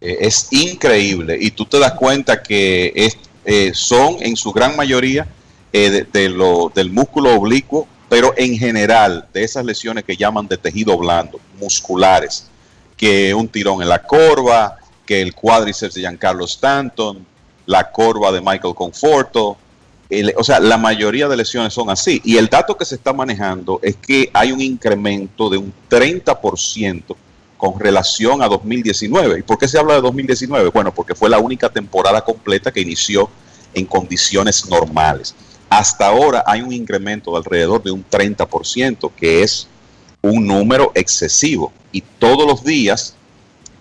Eh, es increíble y tú te das cuenta que es, eh, son en su gran mayoría de, lo, del músculo oblicuo, pero en general de esas lesiones que llaman de tejido blando, musculares, que un tirón en la corva, que el cuádriceps de Giancarlo Stanton, la corva de Michael Conforto. o sea, la mayoría de lesiones son así. Y el dato que se está manejando es que hay un incremento de un 30% con relación a 2019. ¿Y por qué se habla de 2019? Bueno, porque fue la única temporada completa que inició en condiciones normales. Hasta ahora hay un incremento de alrededor de un 30%, que es un número excesivo. Y todos los días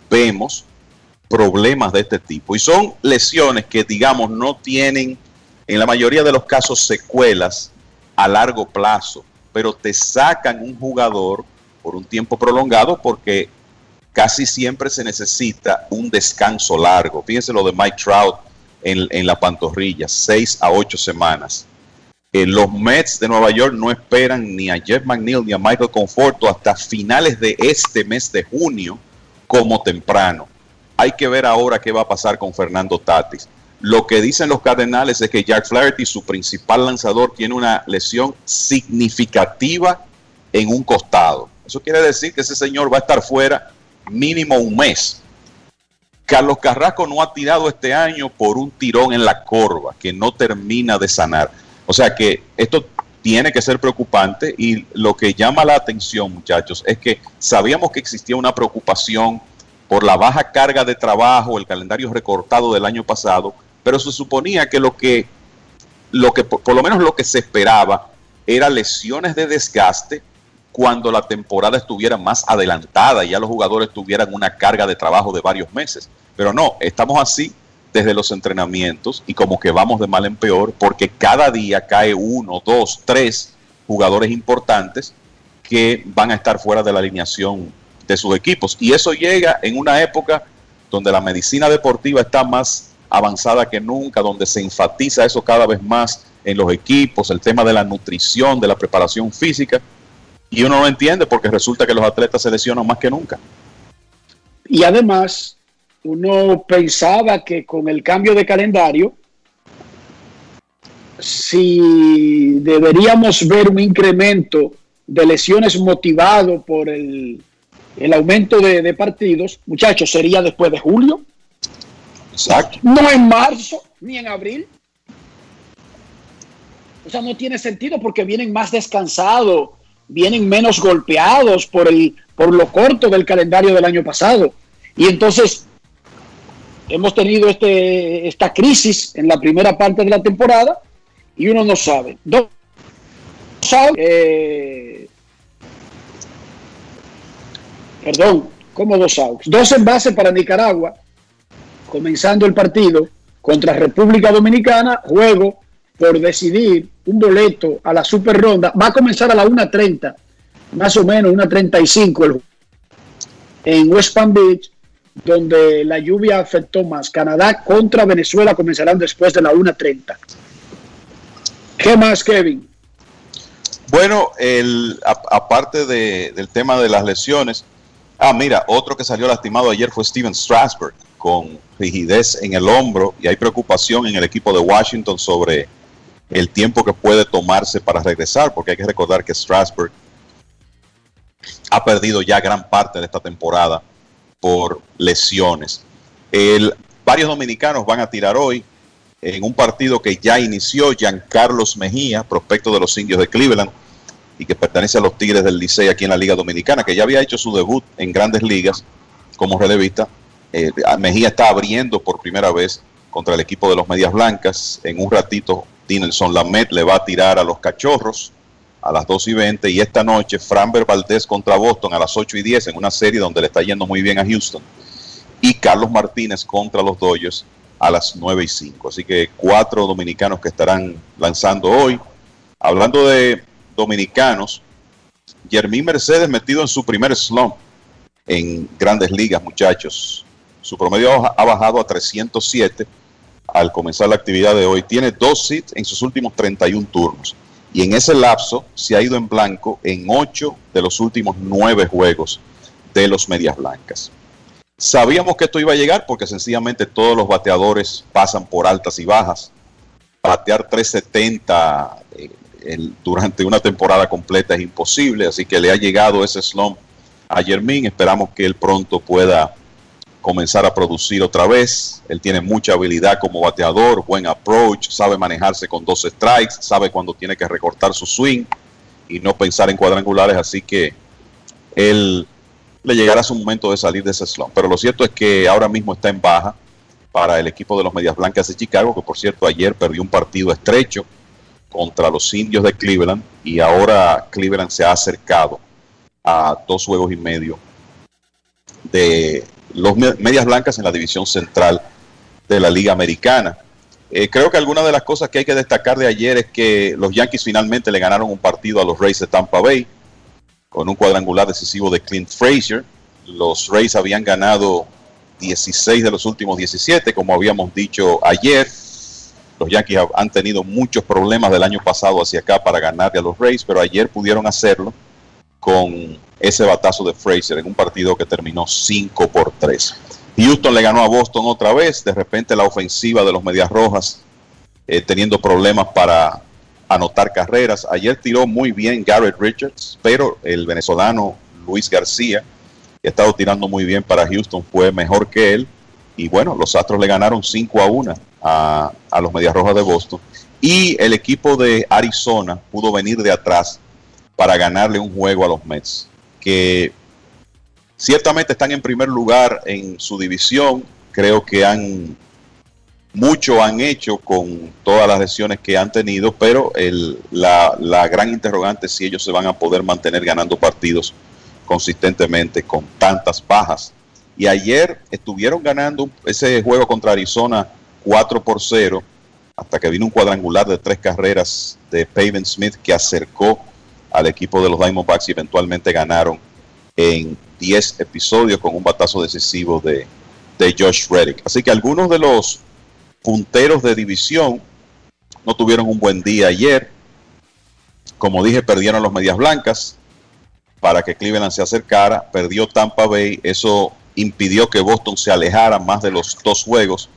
vemos problemas de este tipo. Y son lesiones que, digamos, no tienen, en la mayoría de los casos, secuelas a largo plazo, pero te sacan un jugador por un tiempo prolongado porque casi siempre se necesita un descanso largo. Fíjense lo de Mike Trout en, la pantorrilla, seis a ocho semanas. Eh, los Mets de Nueva York no esperan ni a Jeff McNeil ni a Michael Conforto hasta finales de este mes de junio como temprano. Hay que ver ahora qué va a pasar con Fernando Tatis. Lo que dicen los Cardenales es que Jack Flaherty, su principal lanzador, tiene una lesión significativa en un costado. Eso quiere decir que ese señor va a estar fuera mínimo un mes. Carlos Carrasco no ha tirado este año por un tirón en la corva que no termina de sanar. O sea que esto tiene que ser preocupante y lo que llama la atención, muchachos, es que sabíamos que existía una preocupación por la baja carga de trabajo, el calendario recortado del año pasado, pero se suponía que lo que, lo que por, lo menos lo que se esperaba era lesiones de desgaste cuando la temporada estuviera más adelantada y ya los jugadores tuvieran una carga de trabajo de varios meses. Pero no, estamos así desde los entrenamientos y como que vamos de mal en peor porque cada día cae uno, dos, tres jugadores importantes que van a estar fuera de la alineación de sus equipos. Y eso llega en una época donde la medicina deportiva está más avanzada que nunca, donde se enfatiza eso cada vez más en los equipos, el tema de la nutrición, de la preparación física. Y uno no entiende porque resulta que los atletas se lesionan más que nunca. Y además, uno pensaba que con el cambio de calendario, si deberíamos ver un incremento de lesiones motivado por el, el aumento de, de, partidos, muchachos, sería después de julio. Exacto. No en marzo ni en abril. O sea, no tiene sentido porque vienen más descansados, vienen menos golpeados por, el, por lo corto del calendario del año pasado. Y entonces hemos tenido este, esta crisis en la primera parte de la temporada y uno no sabe. Dos, eh, perdón, como dos outs. Dos envases para Nicaragua, comenzando el partido contra República Dominicana, juego por decidir un boleto a la super ronda. Va a comenzar a la 1.30, más o menos 1.35 en West Palm Beach donde la lluvia afectó más. Canadá contra Venezuela comenzarán después de la 1.30. ¿Qué más, Kevin? Bueno, el, aparte del tema de las lesiones, ah, mira, otro que salió lastimado ayer fue Steven Strasberg con rigidez en el hombro y hay preocupación en el equipo de Washington sobre el tiempo que puede tomarse para regresar, porque hay que recordar que Strasberg ha perdido ya gran parte de esta temporada por lesiones. El, varios dominicanos van a tirar hoy en un partido que ya inició Giancarlos Mejía, prospecto de los indios de Cleveland y que pertenece a los Tigres del Licey aquí en la Liga Dominicana, que ya había hecho su debut en grandes ligas como relevista. Eh, Mejía está abriendo por primera vez contra el equipo de los Medias Blancas. En un ratito, Dinelson Lamet le va a tirar a los Cachorros a las 2 y 20 y esta noche Framber Valdés contra Boston a las 8 y 10 en una serie donde le está yendo muy bien a Houston y Carlos Martínez contra los Dodgers a las 9 y 5. Así que cuatro dominicanos que estarán lanzando hoy. Hablando de dominicanos, Jermín Mercedes metido en su primer slump en grandes ligas, muchachos. Su promedio ha bajado a 307 al comenzar la actividad de hoy. Tiene dos hits en sus últimos 31 turnos y en ese lapso se ha ido en blanco en ocho de los últimos nueve juegos de los Medias Blancas. Sabíamos que esto iba a llegar porque sencillamente todos los bateadores pasan por altas y bajas. Batear 370 eh, durante una temporada completa es imposible, así que le ha llegado ese slump a Germín. Esperamos que él pronto pueda comenzar a producir otra vez. Él tiene mucha habilidad como bateador, buen approach, sabe manejarse con dos strikes, sabe cuando tiene que recortar su swing y no pensar en cuadrangulares, así que él le llegará su momento de salir de ese slump. Pero lo cierto es que ahora mismo está en baja para el equipo de los Medias Blancas de Chicago, que por cierto ayer perdió un partido estrecho contra los indios de Cleveland y ahora Cleveland se ha acercado a dos juegos y medio de los Medias Blancas en la división central de la Liga Americana. Eh, creo que alguna de las cosas que hay que destacar de ayer es que los Yankees finalmente le ganaron un partido a los Rays de Tampa Bay con un cuadrangular decisivo de Clint Frazier. Los Rays habían ganado 16 de los últimos 17, como habíamos dicho ayer. Los Yankees han tenido muchos problemas del año pasado hacia acá para ganarle a los Rays, pero ayer pudieron hacerlo con ese batazo de Fraser en un partido que terminó 5 por 3. Houston le ganó a Boston otra vez, de repente la ofensiva de los Medias Rojas eh, teniendo problemas para anotar carreras. Ayer tiró muy bien Garrett Richards, pero el venezolano Luis García, que ha estado tirando muy bien para Houston, fue mejor que él. Y bueno, los Astros le ganaron 5 a 1 a, a los Medias Rojas de Boston. Y el equipo de Arizona pudo venir de atrás para ganarle un juego a los Mets, que ciertamente están en primer lugar en su división. Creo que han mucho han hecho con todas las lesiones que han tenido, pero la, gran interrogante es si ellos se van a poder mantener ganando partidos consistentemente con tantas bajas. Y ayer estuvieron ganando ese juego contra Arizona 4 por 0, hasta que vino un cuadrangular de tres carreras de Pavin Smith que acercó al equipo de los Diamondbacks y eventualmente ganaron en 10 episodios con un batazo decisivo de, de Josh Reddick. Así que algunos de los punteros de división no tuvieron un buen día ayer. Como dije, perdieron los Medias Blancas para que Cleveland se acercara. Perdió Tampa Bay. Eso impidió que Boston se alejara más de los dos juegos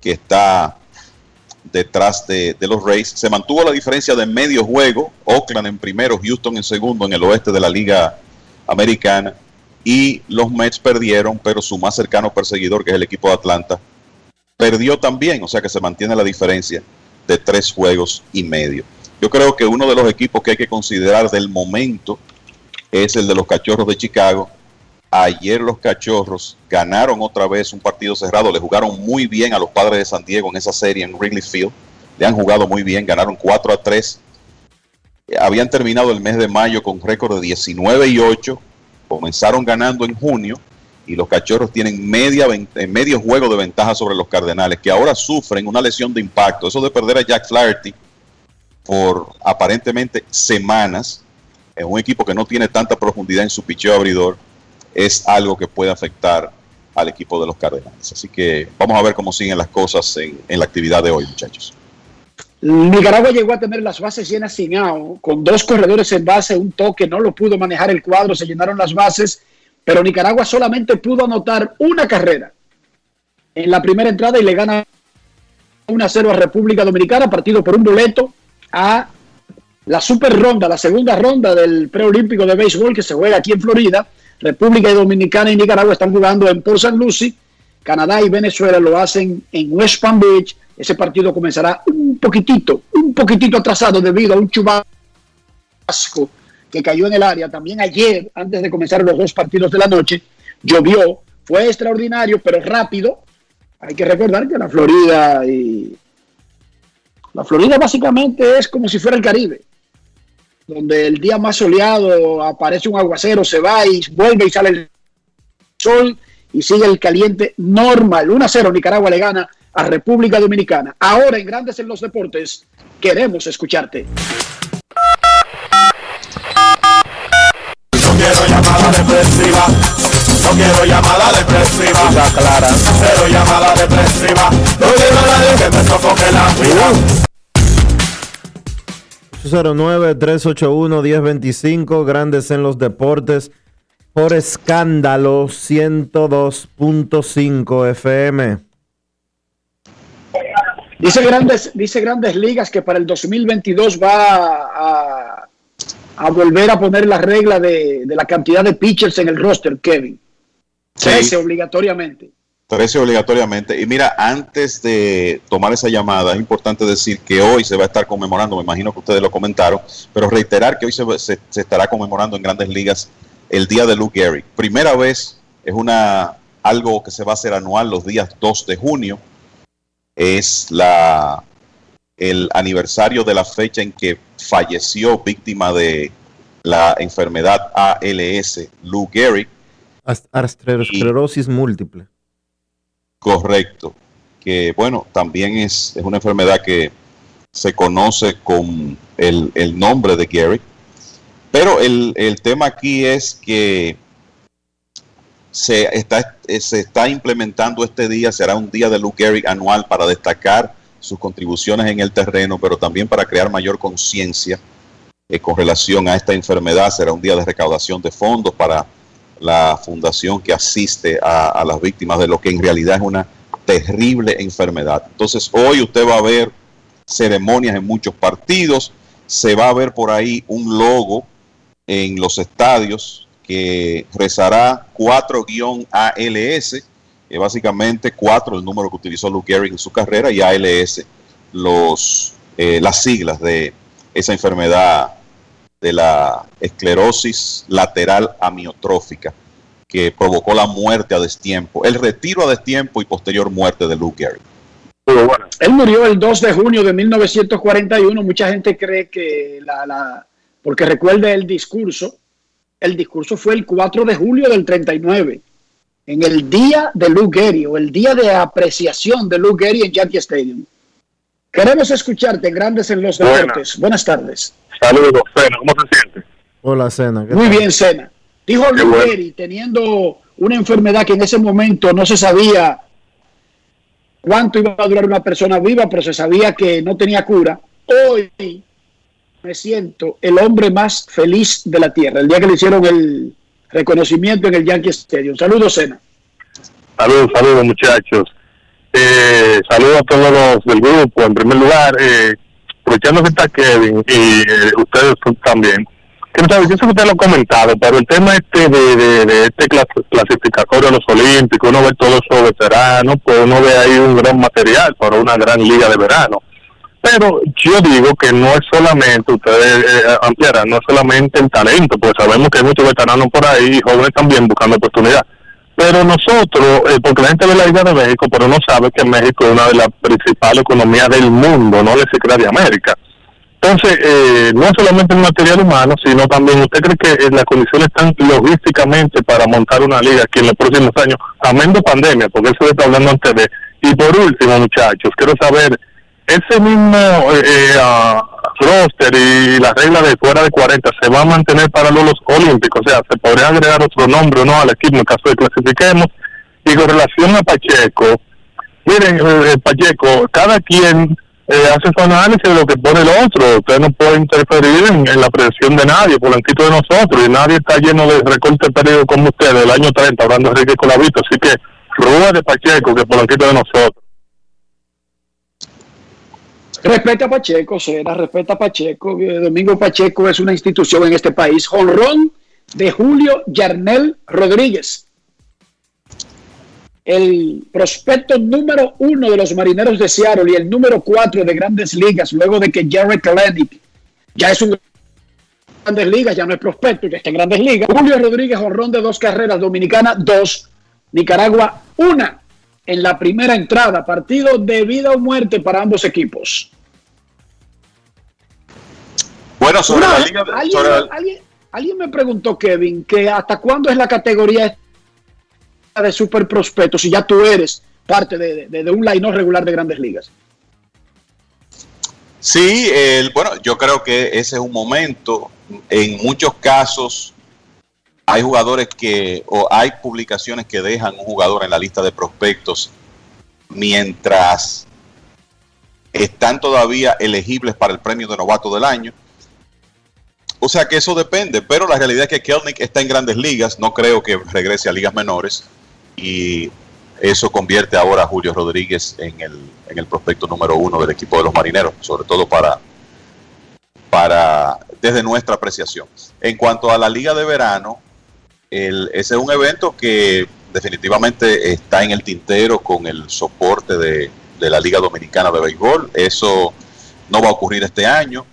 que está detrás de, los Rays. Se mantuvo la diferencia de medio juego. Oakland en primero, Houston en segundo en el oeste de la Liga Americana. Y los Mets perdieron, pero su más cercano perseguidor, que es el equipo de Atlanta, perdió también, o sea que se mantiene la diferencia de tres juegos y medio. Yo creo que uno de los equipos que hay que considerar del momento es el de los Cachorros de Chicago. Ayer los Cachorros ganaron otra vez un partido cerrado, le jugaron muy bien a los Padres de San Diego en esa serie en Wrigley Field. Le han jugado muy bien, ganaron 4 a 3. Habían terminado el mes de mayo con récord de 19 y 8. Comenzaron ganando en junio y los cachorros tienen media, eh, medio juego de ventaja sobre los Cardenales, que ahora sufren una lesión de impacto. Eso de perder a Jack Flaherty por aparentemente semanas en un equipo que no tiene tanta profundidad en su picheo abridor es algo que puede afectar al equipo de los Cardenales. Así que vamos a ver cómo siguen las cosas en, en la actividad de hoy, muchachos. Nicaragua llegó a tener las bases llenas sin out, con dos corredores en base, un toque, no lo pudo manejar el cuadro, se llenaron las bases pero Nicaragua solamente pudo anotar una carrera en la primera entrada y le gana 1-0 a República Dominicana, partido por un boleto a la super ronda, la segunda ronda del preolímpico de béisbol que se juega aquí en Florida. República Dominicana y Nicaragua están jugando en Port St. Lucie. Canadá y Venezuela lo hacen en West Palm Beach. Ese partido comenzará un poquitito, un poquitito atrasado debido a un chubasco que cayó en el área. También ayer, antes de comenzar los dos partidos de la noche, llovió. Fue extraordinario, pero rápido. Hay que recordar que la Florida y la Florida básicamente es como si fuera el Caribe, donde el día más soleado aparece un aguacero, se va y vuelve y sale el sol y sigue el caliente normal. 1 a 0 Nicaragua le gana a República Dominicana. Ahora en Grandes en los Deportes queremos escucharte. quiero llamada depresiva. No quiero llamada depresiva. Clara. Cero llamada depresiva. No quiero nadie que me sofoque la vida. 809-381-1025, Grandes en los Deportes, por escándalo 102.5 FM. Dice grandes, dice grandes ligas que para el 2022 va a a volver a poner la regla de, la cantidad de pitchers en el roster, Kevin. 13 obligatoriamente. 13 obligatoriamente. Y mira, antes de tomar esa llamada, es importante decir que hoy se va a estar conmemorando, me imagino que ustedes lo comentaron, pero reiterar que hoy se, estará conmemorando en grandes ligas el día de Luke Gehrig. Primera vez, es una algo que se va a hacer anual los días 2 de junio. es la el aniversario de la fecha en que falleció víctima de la enfermedad ALS, Lou Gehrig. Esclerosis múltiple. Correcto. Que bueno, también es, es, una enfermedad que se conoce con el, el nombre de Gehrig. Pero el, el, tema aquí es que se está, se está implementando este día, será un día de Lou Gehrig anual para destacar sus contribuciones en el terreno, pero también para crear mayor conciencia eh, con relación a esta enfermedad. Será un día de recaudación de fondos para la fundación que asiste a, las víctimas de lo que en realidad es una terrible enfermedad. Entonces hoy usted va a ver ceremonias en muchos partidos, se va a ver por ahí un logo en los estadios que rezará 4-ALS, eh, básicamente 4 el número que utilizó Luke Gehrig en su carrera y ALS los, eh, las siglas de esa enfermedad de la esclerosis lateral amiotrófica que provocó la muerte a destiempo, el retiro a destiempo y posterior muerte de Luke Gehrig. Él murió el 2 de junio de 1941. Mucha gente cree que la, la, porque recuerde el discurso, el discurso fue el 4 de julio del 39, en el día de Lou Gehrig, o el día de apreciación de Lou Gehrig en Yankee Stadium. Queremos escucharte, Grandes en los Deportes. Buenas tardes. Saludos, Sena. ¿Cómo se siente? Hola, Sena. Muy bien, Sena. Dijo bueno. Gehrig, teniendo una enfermedad que en ese momento no se sabía cuánto iba a durar una persona viva, pero se sabía que no tenía cura. Hoy me siento el hombre más feliz de la tierra, el día que le hicieron el reconocimiento en el Yankee Stadium. Saludos, Sena. Saludos, saludos, muchachos. Eh, saludos a todos los del grupo. En primer lugar, eh, aprovechando que está Kevin y eh, ustedes también. Que no sabe, yo sé que usted lo ha comentado, pero el tema este de, este clasificatorio a los Olímpicos, uno ve todos esos veteranos, pues uno ve ahí un gran material para una gran liga de verano. Pero yo digo que no es solamente, ustedes eh, ampliarán, no es solamente el talento, pues sabemos que hay muchos veteranos por ahí jóvenes también buscando oportunidad. Pero nosotros, eh, porque la gente ve la Liga de México, pero no sabe que México es una de las principales economías del mundo, no le siquiera de América. Entonces, eh, no solamente el material humano, sino también, ¿usted cree que eh, las condiciones están logísticamente para montar una liga aquí en los próximos años, amén de pandemia, porque eso está hablando antes de... Y por último, muchachos, quiero saber ese mismo eh, uh, roster y la regla de fuera de 40 se va a mantener para los olímpicos, o sea, se podría agregar otro nombre o no al equipo en caso de clasifiquemos. Y con relación a Pacheco, miren, eh, Pacheco, cada quien eh, hace su análisis de lo que pone el otro, usted no puede interferir en, la presión de nadie, por el de nosotros, y nadie está lleno de recortes periodo como usted del año 30, hablando de Enrique Colavito, así que rueda de Pacheco, que por el de nosotros. Respeta a Pacheco, Sena, respeta a Pacheco. Domingo Pacheco es una institución en este país. Jonrón de Julio Yarnel Rodríguez. El prospecto número uno de los marineros de Seattle y el número cuatro de grandes ligas, luego de que Jared Kalenic ya es un grandes ligas, ya no es prospecto, ya está en grandes ligas. Julio Rodríguez, jonrón de dos carreras, Dominicana dos, Nicaragua una en la primera entrada, partido de vida o muerte para ambos equipos. Bueno, sobre Una, la liga de, ¿alguien, sobre la- alguien- alguien me preguntó, Kevin, que hasta cuándo es la categoría de super prospecto si ya tú eres parte de, de- de un line regular de grandes ligas. Sí, el, bueno, yo creo que ese es un momento. En muchos casos hay jugadores que, o hay publicaciones que dejan un jugador en la lista de prospectos mientras están todavía elegibles para el premio de novato del año. O sea que eso depende, pero la realidad es que Kelnick está en grandes ligas, no creo que regrese a ligas menores y eso convierte ahora a Julio Rodríguez en el, en el prospecto número uno del equipo de los marineros, sobre todo para, para desde nuestra apreciación. En cuanto a la liga de verano, el- ese es un evento que definitivamente está en el tintero con el soporte de, de la Liga Dominicana de Béisbol. Eso no va a ocurrir este año.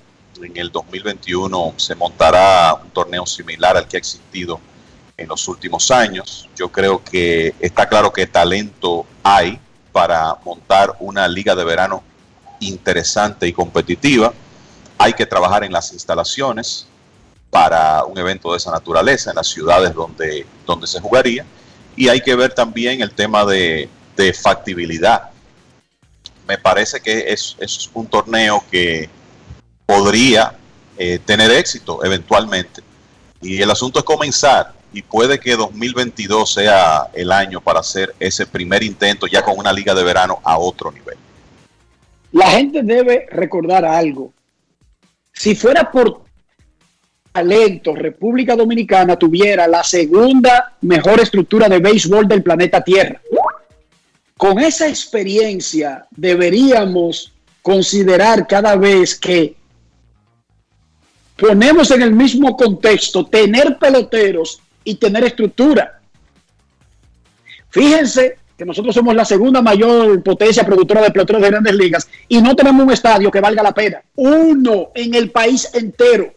En el 2021 se montará un torneo similar al que ha existido en los últimos años. Yo creo que está claro que talento hay para montar una liga de verano interesante y competitiva. Hay que trabajar en las instalaciones para un evento de esa naturaleza en las ciudades donde, donde se jugaría. Y hay que ver también el tema de, factibilidad. Me parece que es, es un torneo que podría eh, tener éxito eventualmente. Y el asunto es comenzar y puede que 2022 sea el año para hacer ese primer intento ya con una liga de verano a otro nivel. La gente debe recordar algo. Si fuera por talento, República Dominicana tuviera la segunda mejor estructura de béisbol del planeta Tierra. Con esa experiencia deberíamos considerar cada vez que ponemos en el mismo contexto tener peloteros y tener estructura. Fíjense que nosotros somos la segunda mayor potencia productora de peloteros de grandes ligas y no tenemos un estadio que valga la pena. Uno en el país entero.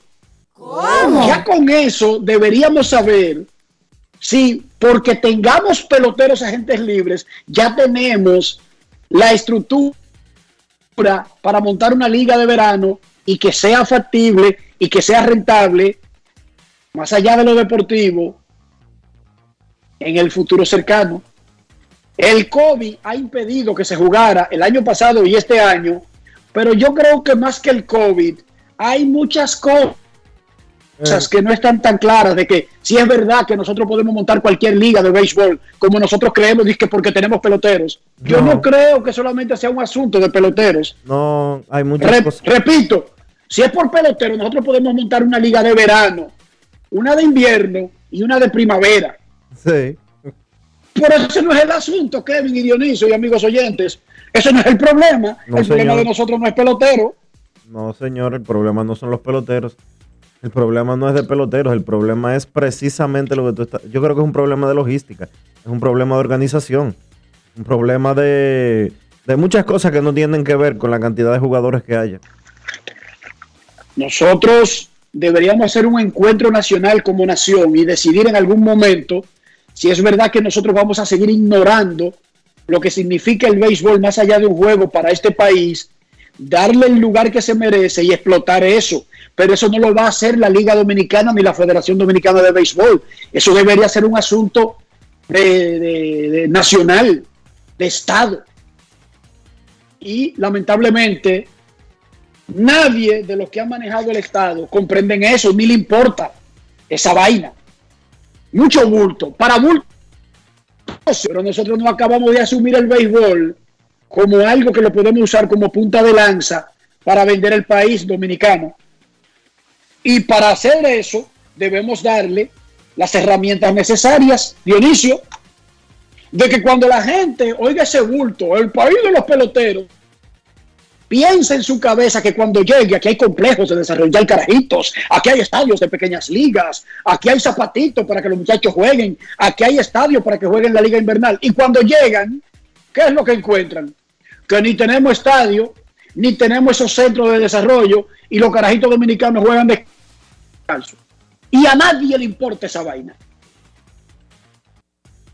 Ya con eso deberíamos saber si porque tengamos peloteros agentes libres, ya tenemos la estructura para montar una liga de verano y que sea factible y que sea rentable, más allá de lo deportivo, en el futuro cercano. El COVID ha impedido que se jugara el año pasado y este año, pero yo creo que más que el COVID, hay muchas cosas eh. que no están tan claras de que si es verdad que nosotros podemos montar cualquier liga de béisbol como nosotros creemos que porque tenemos peloteros. Yo no creo que solamente sea un asunto de peloteros. No, hay muchas cosas. Repito, si es por pelotero, nosotros podemos montar una liga de verano, una de invierno y una de primavera. Sí. Pero ese no es el asunto, Kevin y Dionisio y amigos oyentes. Ese no es el problema. el problema de nosotros no es pelotero. No, señor, el problema no son los peloteros. El problema no es de peloteros, el problema es precisamente lo que tú estás. Yo creo que es un problema de logística, es un problema de organización, un problema de, de muchas cosas que no tienen que ver con la cantidad de jugadores que haya. Nosotros deberíamos hacer un encuentro nacional como nación y decidir en algún momento si es verdad que nosotros vamos a seguir ignorando lo que significa el béisbol más allá de un juego para este país, darle el lugar que se merece y explotar eso. Pero eso no lo va a hacer la Liga Dominicana ni la Federación Dominicana de Béisbol. Eso debería ser un asunto de, nacional, de Estado. Y lamentablemente Nadie de los que han manejado el Estado comprenden eso, ni le importa esa vaina. Mucho bulto, para bulto. Pero nosotros no acabamos de asumir el béisbol como algo que lo podemos usar como punta de lanza para vender el país dominicano. Y para hacer eso debemos darle las herramientas necesarias, Dionisio, de que cuando la gente oiga ese bulto, el país de los peloteros, piensa en su cabeza que cuando llegue aquí hay complejos de desarrollar carajitos, aquí hay estadios de pequeñas ligas, aquí hay zapatitos para que los muchachos jueguen, aquí hay estadios para que jueguen la liga invernal. Y cuando llegan, ¿qué es lo que encuentran? Que ni tenemos estadio, ni tenemos esos centros de desarrollo y los carajitos dominicanos juegan descalzo. Y a nadie le importa esa vaina.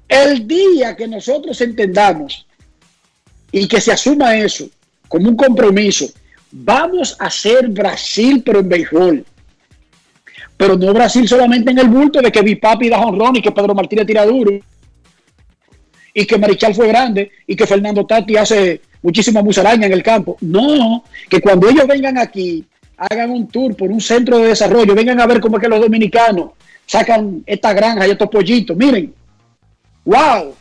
El día que nosotros entendamos y que se asuma eso, como un compromiso. Vamos a ser Brasil, pero en béisbol. Pero no Brasil solamente en el bulto de que Bipapi da honrón y que Pedro Martínez tira duro. Y que Marichal fue grande y que Fernando Tati hace muchísima musaraña en el campo. No, que cuando ellos vengan aquí, hagan un tour por un centro de desarrollo, vengan a ver cómo es que los dominicanos sacan esta granja y estos pollitos. Miren, wow,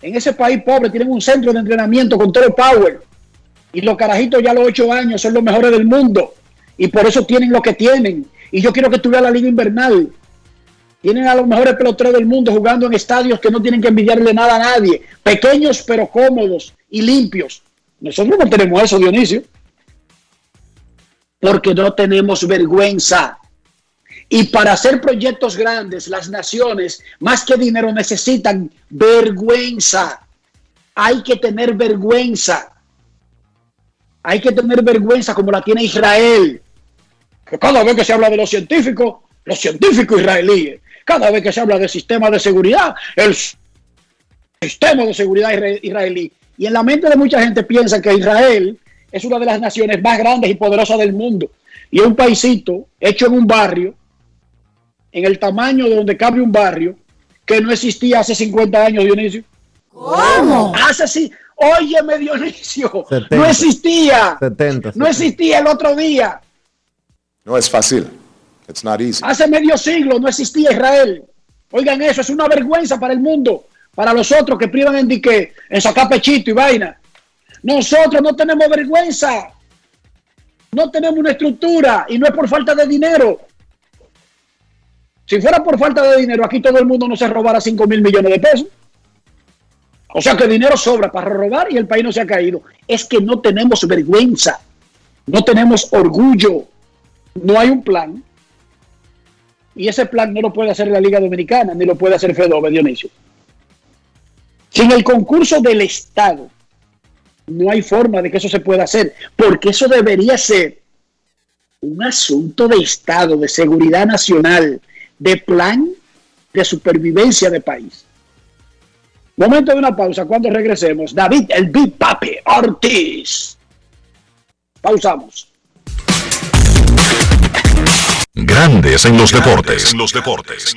en ese país pobre tienen un centro de entrenamiento con todo el power y los carajitos ya a los ocho años son los mejores del mundo. Y por eso tienen lo que tienen. Y yo quiero que tú veas la liga invernal. Tienen a los mejores peloteros del mundo jugando en estadios que no tienen que envidiarle nada a nadie. Pequeños pero cómodos y limpios. Nosotros no tenemos eso, Dionisio. Porque no tenemos vergüenza. Y para hacer proyectos grandes, las naciones, más que dinero, necesitan vergüenza. Hay que tener vergüenza. Hay que tener vergüenza como la tiene Israel. Que cada vez que se habla de los científicos, los científicos israelíes, cada vez que se habla del sistema de seguridad, el sistema de seguridad israelí. Y en la mente de mucha gente piensa que Israel es una de las naciones más grandes y poderosas del mundo. Y es un paisito hecho en un barrio, en el tamaño de donde cabe un barrio, que no existía hace 50 años, Dionisio. ¿Cómo? Hace sí. Óyeme, Dionisio. No existía. 70, No existía el otro día. No es fácil. It's not easy. Hace medio siglo no existía Israel. Oigan eso, es una vergüenza para el mundo, para los otros que privan en dique, en sacar pechito y vaina. Nosotros no tenemos vergüenza. No tenemos una estructura y no es por falta de dinero. Si fuera por falta de dinero, aquí todo el mundo no se robara 5 mil millones de pesos. O sea que dinero sobra para robar y el país no se ha caído. Es que no tenemos vergüenza, no tenemos orgullo, no hay un plan. Y ese plan no lo puede hacer la Liga Dominicana, ni lo puede hacer Fedove, Dionisio. Sin el concurso del Estado, no hay forma de que eso se pueda hacer, porque eso debería ser un asunto de Estado, de seguridad nacional, de plan de supervivencia de país. Momento de una pausa. Cuando regresemos, David, el Big Papi Ortiz. Pausamos. Grandes en los deportes. En los deportes.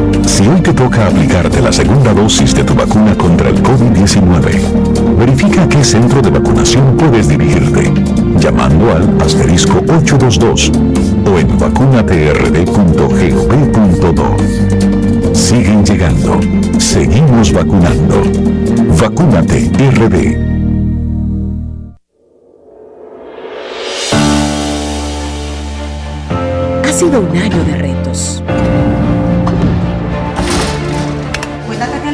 Si hoy te toca aplicarte la segunda dosis de tu vacuna contra el COVID-19, verifica a qué centro de vacunación puedes dirigirte, llamando al asterisco 822 o en vacunatrd.gov.do. Siguen llegando, seguimos vacunando. Vacúnate RD. Ha sido un año de retos.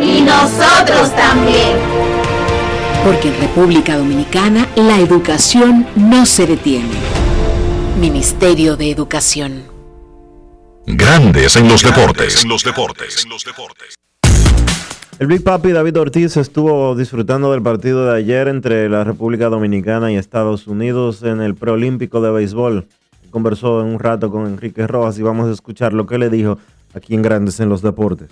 nosotros también. Porque en República Dominicana la educación no se detiene. Ministerio de Educación. Grandes en los deportes. En los deportes. El Big Papi David Ortiz estuvo disfrutando del partido de ayer entre la República Dominicana y Estados Unidos en el preolímpico de béisbol. Conversó en un rato con Enrique Rojas y vamos a escuchar lo que le dijo aquí en Grandes en los Deportes.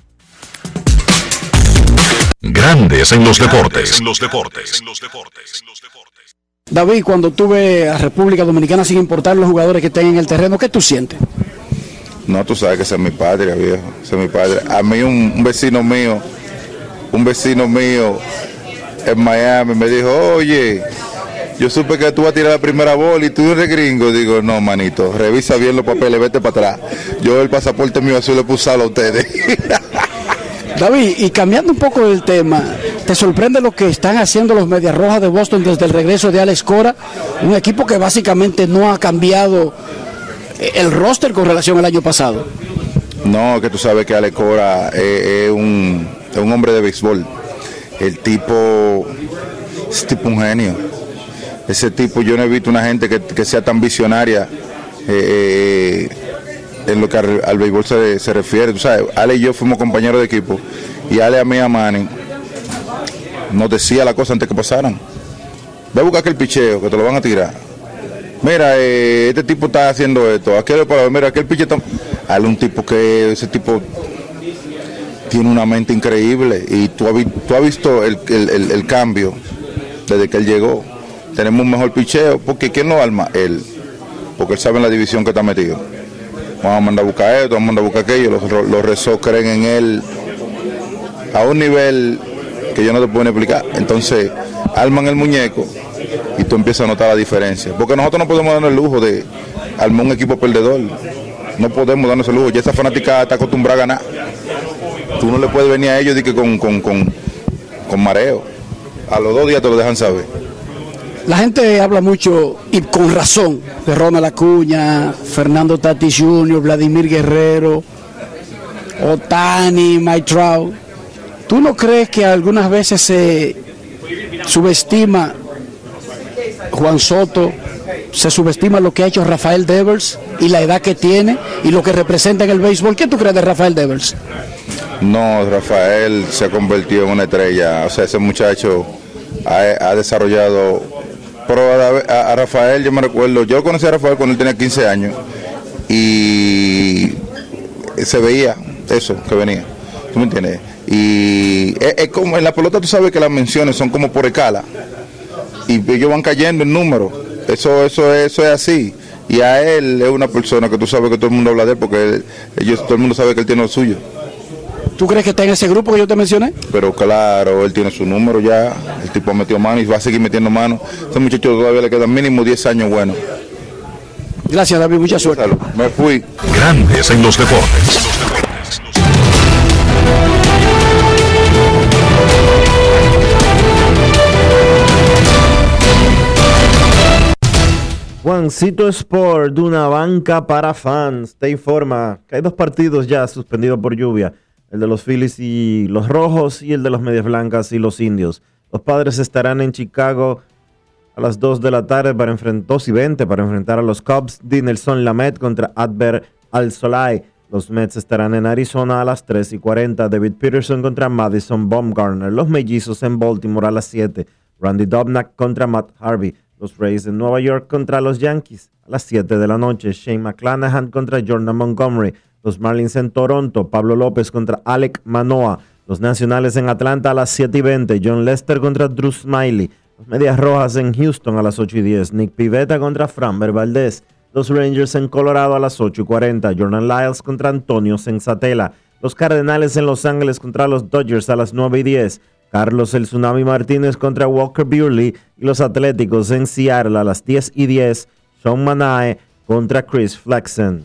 Grandes en los deportes. En los deportes. David, cuando tú ves a República Dominicana sin importar los jugadores que estén en el terreno, ¿qué tú sientes? No, tú sabes que ese es mi padre, viejo. Ese es mi padre. A mí un, un vecino mío, un vecino mío en Miami me dijo, oye, yo supe que tú vas a tirar la primera bola y tú eres gringo. Digo, no, manito, revisa bien los papeles, vete para atrás. Yo el pasaporte mío azul le puse a ustedes. David, y cambiando un poco del tema, ¿te sorprende lo que están haciendo los Medias Rojas de Boston desde el regreso de Alex Cora? Un equipo que básicamente no ha cambiado eh, el roster con relación al año pasado. No, que tú sabes que Ale Cora es, es un, es un hombre de béisbol. El tipo es tipo un genio. Ese tipo, yo no he visto una gente que, que sea tan visionaria eh, en lo que al, al béisbol se, se refiere. Tú sabes, Ale y yo fuimos compañeros de equipo y Ale a mí a Manny nos decía la cosa antes que pasaran. Ve a buscar aquel picheo que te lo van a tirar. Mira, eh, este tipo está haciendo esto. Aquel, para, mira, aquel picheo está... Ale un tipo que ese tipo tiene una mente increíble y tú has, tú has visto el, el- el- el cambio desde que él llegó. Tenemos un mejor picheo, porque ¿quién lo arma? Él, porque él sabe en la división que está metido. Vamos a mandar a buscar esto, vamos a mandar a buscar aquello. Los, los rezos creen en él a un nivel que yo no te puedo explicar. Entonces, arman el muñeco y tú empiezas a notar la diferencia. Porque nosotros no podemos darnos el lujo de armar un equipo perdedor. No podemos darnos el lujo. Ya esa fanática está acostumbrada a ganar. Tú no le puedes venir a ellos de que con, con, con mareo. A los dos días te lo dejan saber. La gente habla mucho y con razón de Ronald Acuña, Fernando Tatis Jr., Vladimir Guerrero, Otani, Mike Trout. ¿Tú no crees que algunas veces se subestima Juan Soto, se subestima lo que ha hecho Rafael Devers y la edad que tiene y lo que representa en el béisbol? ¿Qué tú crees de Rafael Devers? No, Rafael se ha convertido en una estrella. O sea, ese muchacho ha, ha desarrollado. Pero a, Rafael, yo me recuerdo, yo conocí a Rafael cuando él tenía 15 años y se veía eso que venía. ¿Tú me entiendes? Y es, como en la pelota, tú sabes que las menciones son como por escala y ellos van cayendo en números. Eso, eso, eso es así. Y a él es una persona que tú sabes que todo el mundo habla de él porque ellos, todo el mundo sabe que él tiene lo suyo. ¿Tú crees que está en ese grupo que yo te mencioné? Pero claro, él tiene su número ya, el tipo ha metido mano y va a seguir metiendo mano. Este muchacho todavía le quedan mínimo 10 años buenos. Gracias David, mucha suerte. Me fui. Grandes en los deportes. Juancito Sport, de una banca para fans, te informa que hay dos partidos ya suspendidos por lluvia, el de los Phillies y los Rojos y el de los Medias Blancas y los Indios. Los padres estarán en Chicago a las 2 de la tarde para enfrentar 2 y 20 para enfrentar a los Cubs. Dinelson Lamet contra Adver Al Solai. Los Mets estarán en Arizona a las 3 y 40. David Peterson contra Madison Baumgartner. Los Mellizos en Baltimore a las 7. Randy Dobnak contra Matt Harvey. Los Rays de Nueva York contra los Yankees a las 7 de la noche. Shane McClanahan contra Jordan Montgomery. Los Marlins en Toronto. Pablo López contra Alec Manoa. Los Nacionales en Atlanta a las 7 y 20. John Lester contra Drew Smiley. Los Medias Rojas en Houston a las 8 y 10. Nick Pivetta contra Framber Valdez. Los Rangers en Colorado a las 8 y 40. Jordan Lyles contra Antonio Sensatela. Los Cardenales en Los Ángeles contra los Dodgers a las 9 y 10. Carlos el Tsunami Martínez contra Walker Buehler y los Atléticos en Seattle a las 10 y 10. Sean Manae contra Chris Flexen.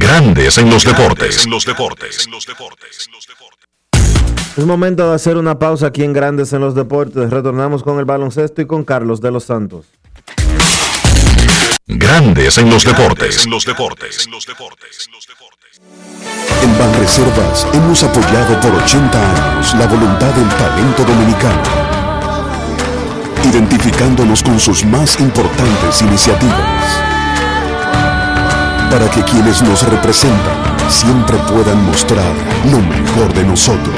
Grandes en los deportes. En los deportes. Es momento de hacer una pausa aquí en Grandes en los Deportes. Retornamos con el baloncesto y con Carlos de los Santos. Grandes en los deportes. En los deportes. En Banreservas hemos apoyado por 80 años la voluntad del talento dominicano, identificándonos con sus más importantes iniciativas, para que quienes nos representan siempre puedan mostrar lo mejor de nosotros.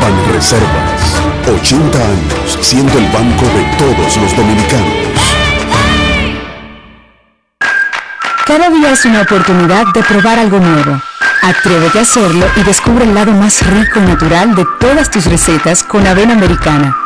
Banreservas, 80 años siendo el banco de todos los dominicanos. Cada día es una oportunidad de probar algo nuevo. Atrévete a hacerlo y descubre el lado más rico y natural de todas tus recetas con avena americana.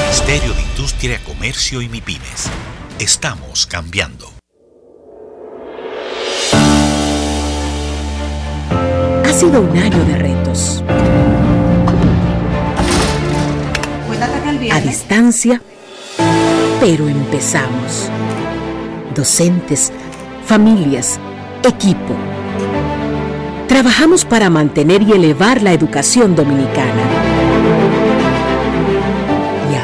Ministerio de Industria, Comercio y MIPIMES. Estamos cambiando. sido un año de retos. A distancia, pero empezamos. Docentes, familias, equipo. Trabajamos para mantener y elevar la educación dominicana.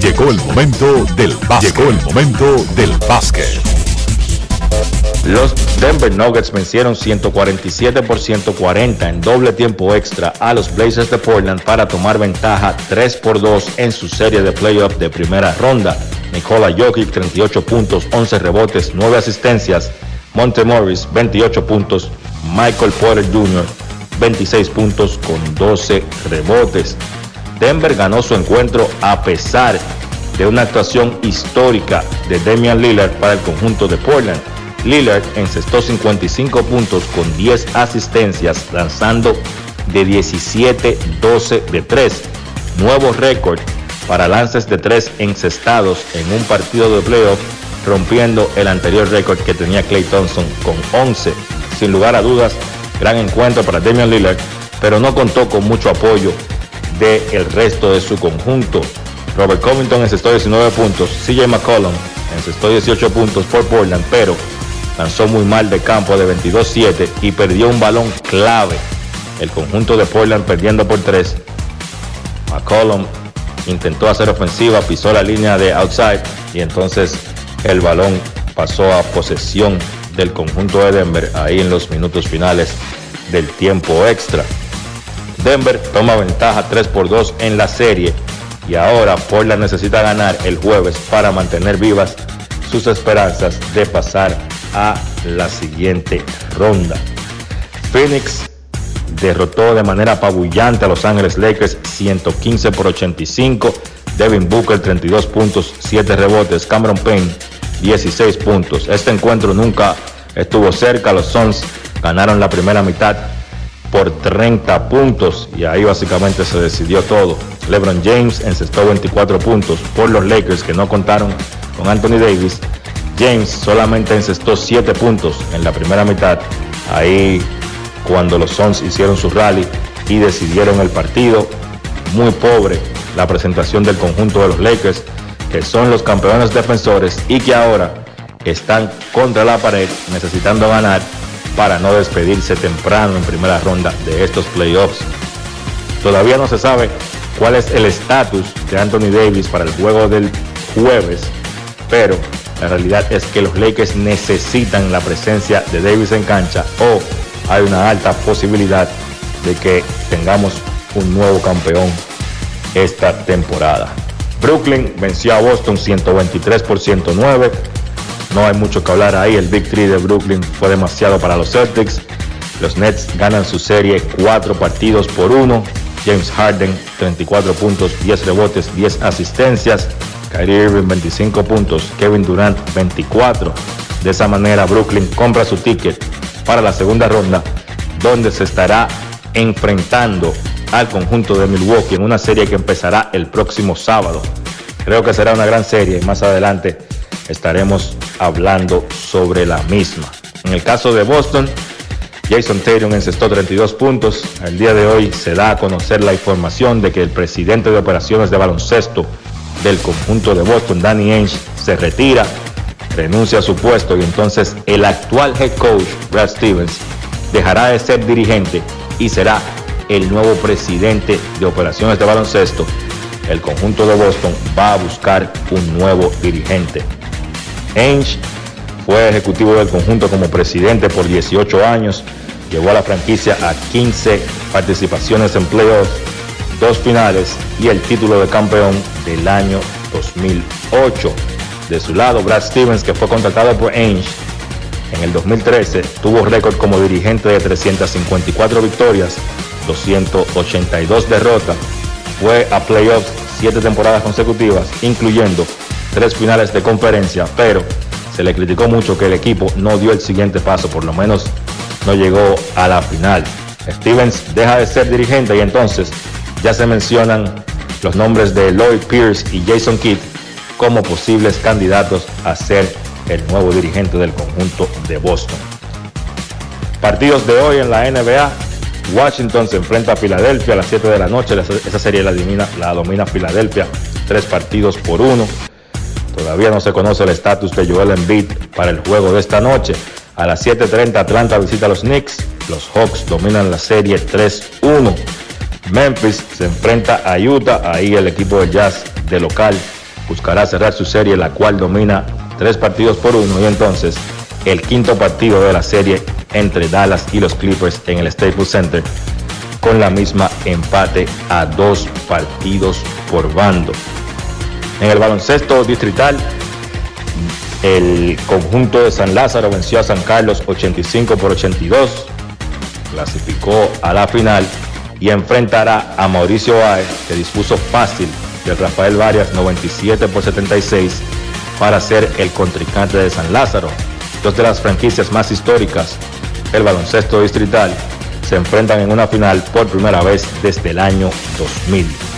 Llegó el momento del básquet. Llegó el momento del básquet. Los Denver Nuggets vencieron 147 por 140 en doble tiempo extra a los Blazers de Portland para tomar ventaja 3 por 2 en su serie de playoff de primera ronda. Nikola Jokic 38 puntos, 11 rebotes, 9 asistencias. Monte Morris 28 puntos. Michael Porter Jr. 26 puntos con 12 rebotes. Denver ganó su encuentro a pesar de una actuación histórica de Damian Lillard para el conjunto de Portland. Lillard encestó 55 puntos con 10 asistencias, lanzando de 17-12 de 3. Nuevo récord para lances de 3 encestados en un partido de playoff, rompiendo el anterior récord que tenía Clay Thompson con 11. Sin lugar a dudas, gran encuentro para Damian Lillard, pero no contó con mucho apoyo del el resto de su conjunto. Robert Covington encestó 19 puntos, CJ McCollum encestó 18 puntos por Portland, pero lanzó muy mal de campo de 22-7 y perdió un balón clave. El conjunto de Portland perdiendo por 3. McCollum intentó hacer ofensiva, pisó la línea de outside y entonces el balón pasó a posesión del conjunto de Denver ahí en los minutos finales del tiempo extra. Denver toma ventaja 3 por 2 en la serie y ahora Portland necesita ganar el jueves para mantener vivas sus esperanzas de pasar a la siguiente ronda. Phoenix derrotó de manera apabullante a Los Ángeles Lakers 115 por 85. Devin Booker 32 puntos, 7 rebotes. Cameron Payne 16 puntos. Este encuentro nunca estuvo cerca. Los Suns ganaron la primera mitad por 30 puntos y ahí básicamente se decidió todo. LeBron James encestó 24 puntos por los Lakers que no contaron con Anthony Davis. James solamente encestó 7 puntos en la primera mitad. Ahí cuando los Suns hicieron su rally y decidieron el partido. Muy pobre la presentación del conjunto de los Lakers, que son los campeones defensores y que ahora están contra la pared necesitando ganar para no despedirse temprano en primera ronda de estos playoffs. Todavía no se sabe cuál es el estatus de Anthony Davis para el juego del jueves, pero la realidad es que los Lakers necesitan la presencia de Davis en cancha o hay una alta posibilidad de que tengamos un nuevo campeón esta temporada. Brooklyn venció a Boston 123 por 109. No hay mucho que hablar ahí. El Three de Brooklyn fue demasiado para los Celtics. Los Nets ganan su serie 4 partidos por 1. James Harden 34 puntos, 10 rebotes, 10 asistencias. Kyrie Irving 25 puntos, Kevin Durant 24. De esa manera Brooklyn compra su ticket para la segunda ronda, donde se estará enfrentando al conjunto de Milwaukee en una serie que empezará el próximo sábado. Creo que será una gran serie más adelante estaremos hablando sobre la misma. En el caso de Boston, Jason Tatum encestó 32 puntos. El día de hoy se da a conocer la información de que el presidente de operaciones de baloncesto del conjunto de Boston, Danny Ainge, se retira, renuncia a su puesto y entonces el actual head coach, Brad Stevens, dejará de ser dirigente y será el nuevo presidente de operaciones de baloncesto. El conjunto de Boston va a buscar un nuevo dirigente. Ainge fue ejecutivo del conjunto como presidente por 18 años, llevó a la franquicia a 15 participaciones en playoffs, dos finales y el título de campeón del año 2008. De su lado, Brad Stevens, que fue contratado por Ainge en el 2013, tuvo récord como dirigente de 354 victorias, 282 derrotas, fue a playoffs siete temporadas consecutivas, incluyendo tres finales de conferencia, pero se le criticó mucho que el equipo no dio el siguiente paso, por lo menos no llegó a la final. Stevens deja de ser dirigente y entonces ya se mencionan los nombres de Lloyd Pierce y Jason Kidd como posibles candidatos a ser el nuevo dirigente del conjunto de Boston. Partidos de hoy en la NBA. Washington se enfrenta a Filadelfia a las 7 de la noche. Esa serie la domina, la domina Filadelfia. Tres partidos por uno. Todavía no se conoce el estatus de Joel Embiid para el juego de esta noche. A las 7.30 Atlanta visita a los Knicks. Los Hawks dominan la serie 3-1. Memphis se enfrenta a Utah. Ahí el equipo de Jazz de local buscará cerrar su serie, la cual domina tres partidos por uno. Y entonces el quinto partido de la serie entre Dallas y los Clippers en el Staples Center con la misma empate a dos partidos por bando. En el baloncesto distrital, el conjunto de San Lázaro venció a San Carlos 85 por 82, clasificó a la final y enfrentará a Mauricio Baez, que dispuso fácil de Rafael Varias 97 por 76 para ser el contrincante de San Lázaro. Dos de las franquicias más históricas el baloncesto distrital se enfrentan en una final por primera vez desde el año 2000.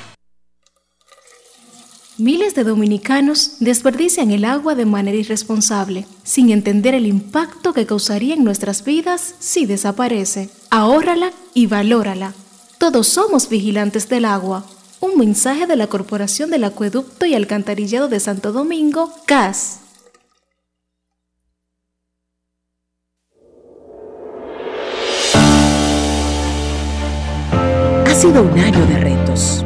Miles de dominicanos desperdician el agua de manera irresponsable, sin entender el impacto que causaría en nuestras vidas si desaparece. Ahórrala y valórala. Todos somos vigilantes del agua. Un mensaje de la Corporación del Acueducto y Alcantarillado de Santo Domingo, CAS. Ha sido un año de retos.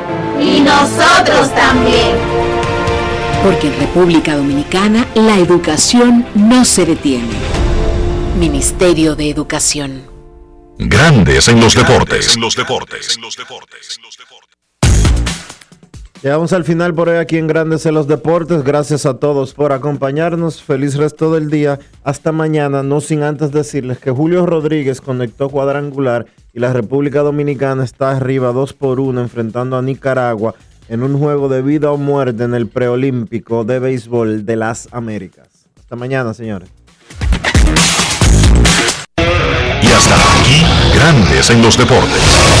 Y nosotros también. Porque en República Dominicana la educación no se detiene. Ministerio de Educación. Grandes en los deportes. En los deportes. Llegamos al final por hoy aquí en Grandes en los Deportes. Gracias a todos por acompañarnos. Feliz resto del día. Hasta mañana. No sin antes decirles que Julio Rodríguez conectó cuadrangular y la República Dominicana está arriba 2 por 1 enfrentando a Nicaragua en un juego de vida o muerte en el preolímpico de béisbol de las Américas. Hasta mañana, señores. Y hasta aquí, Grandes en los Deportes.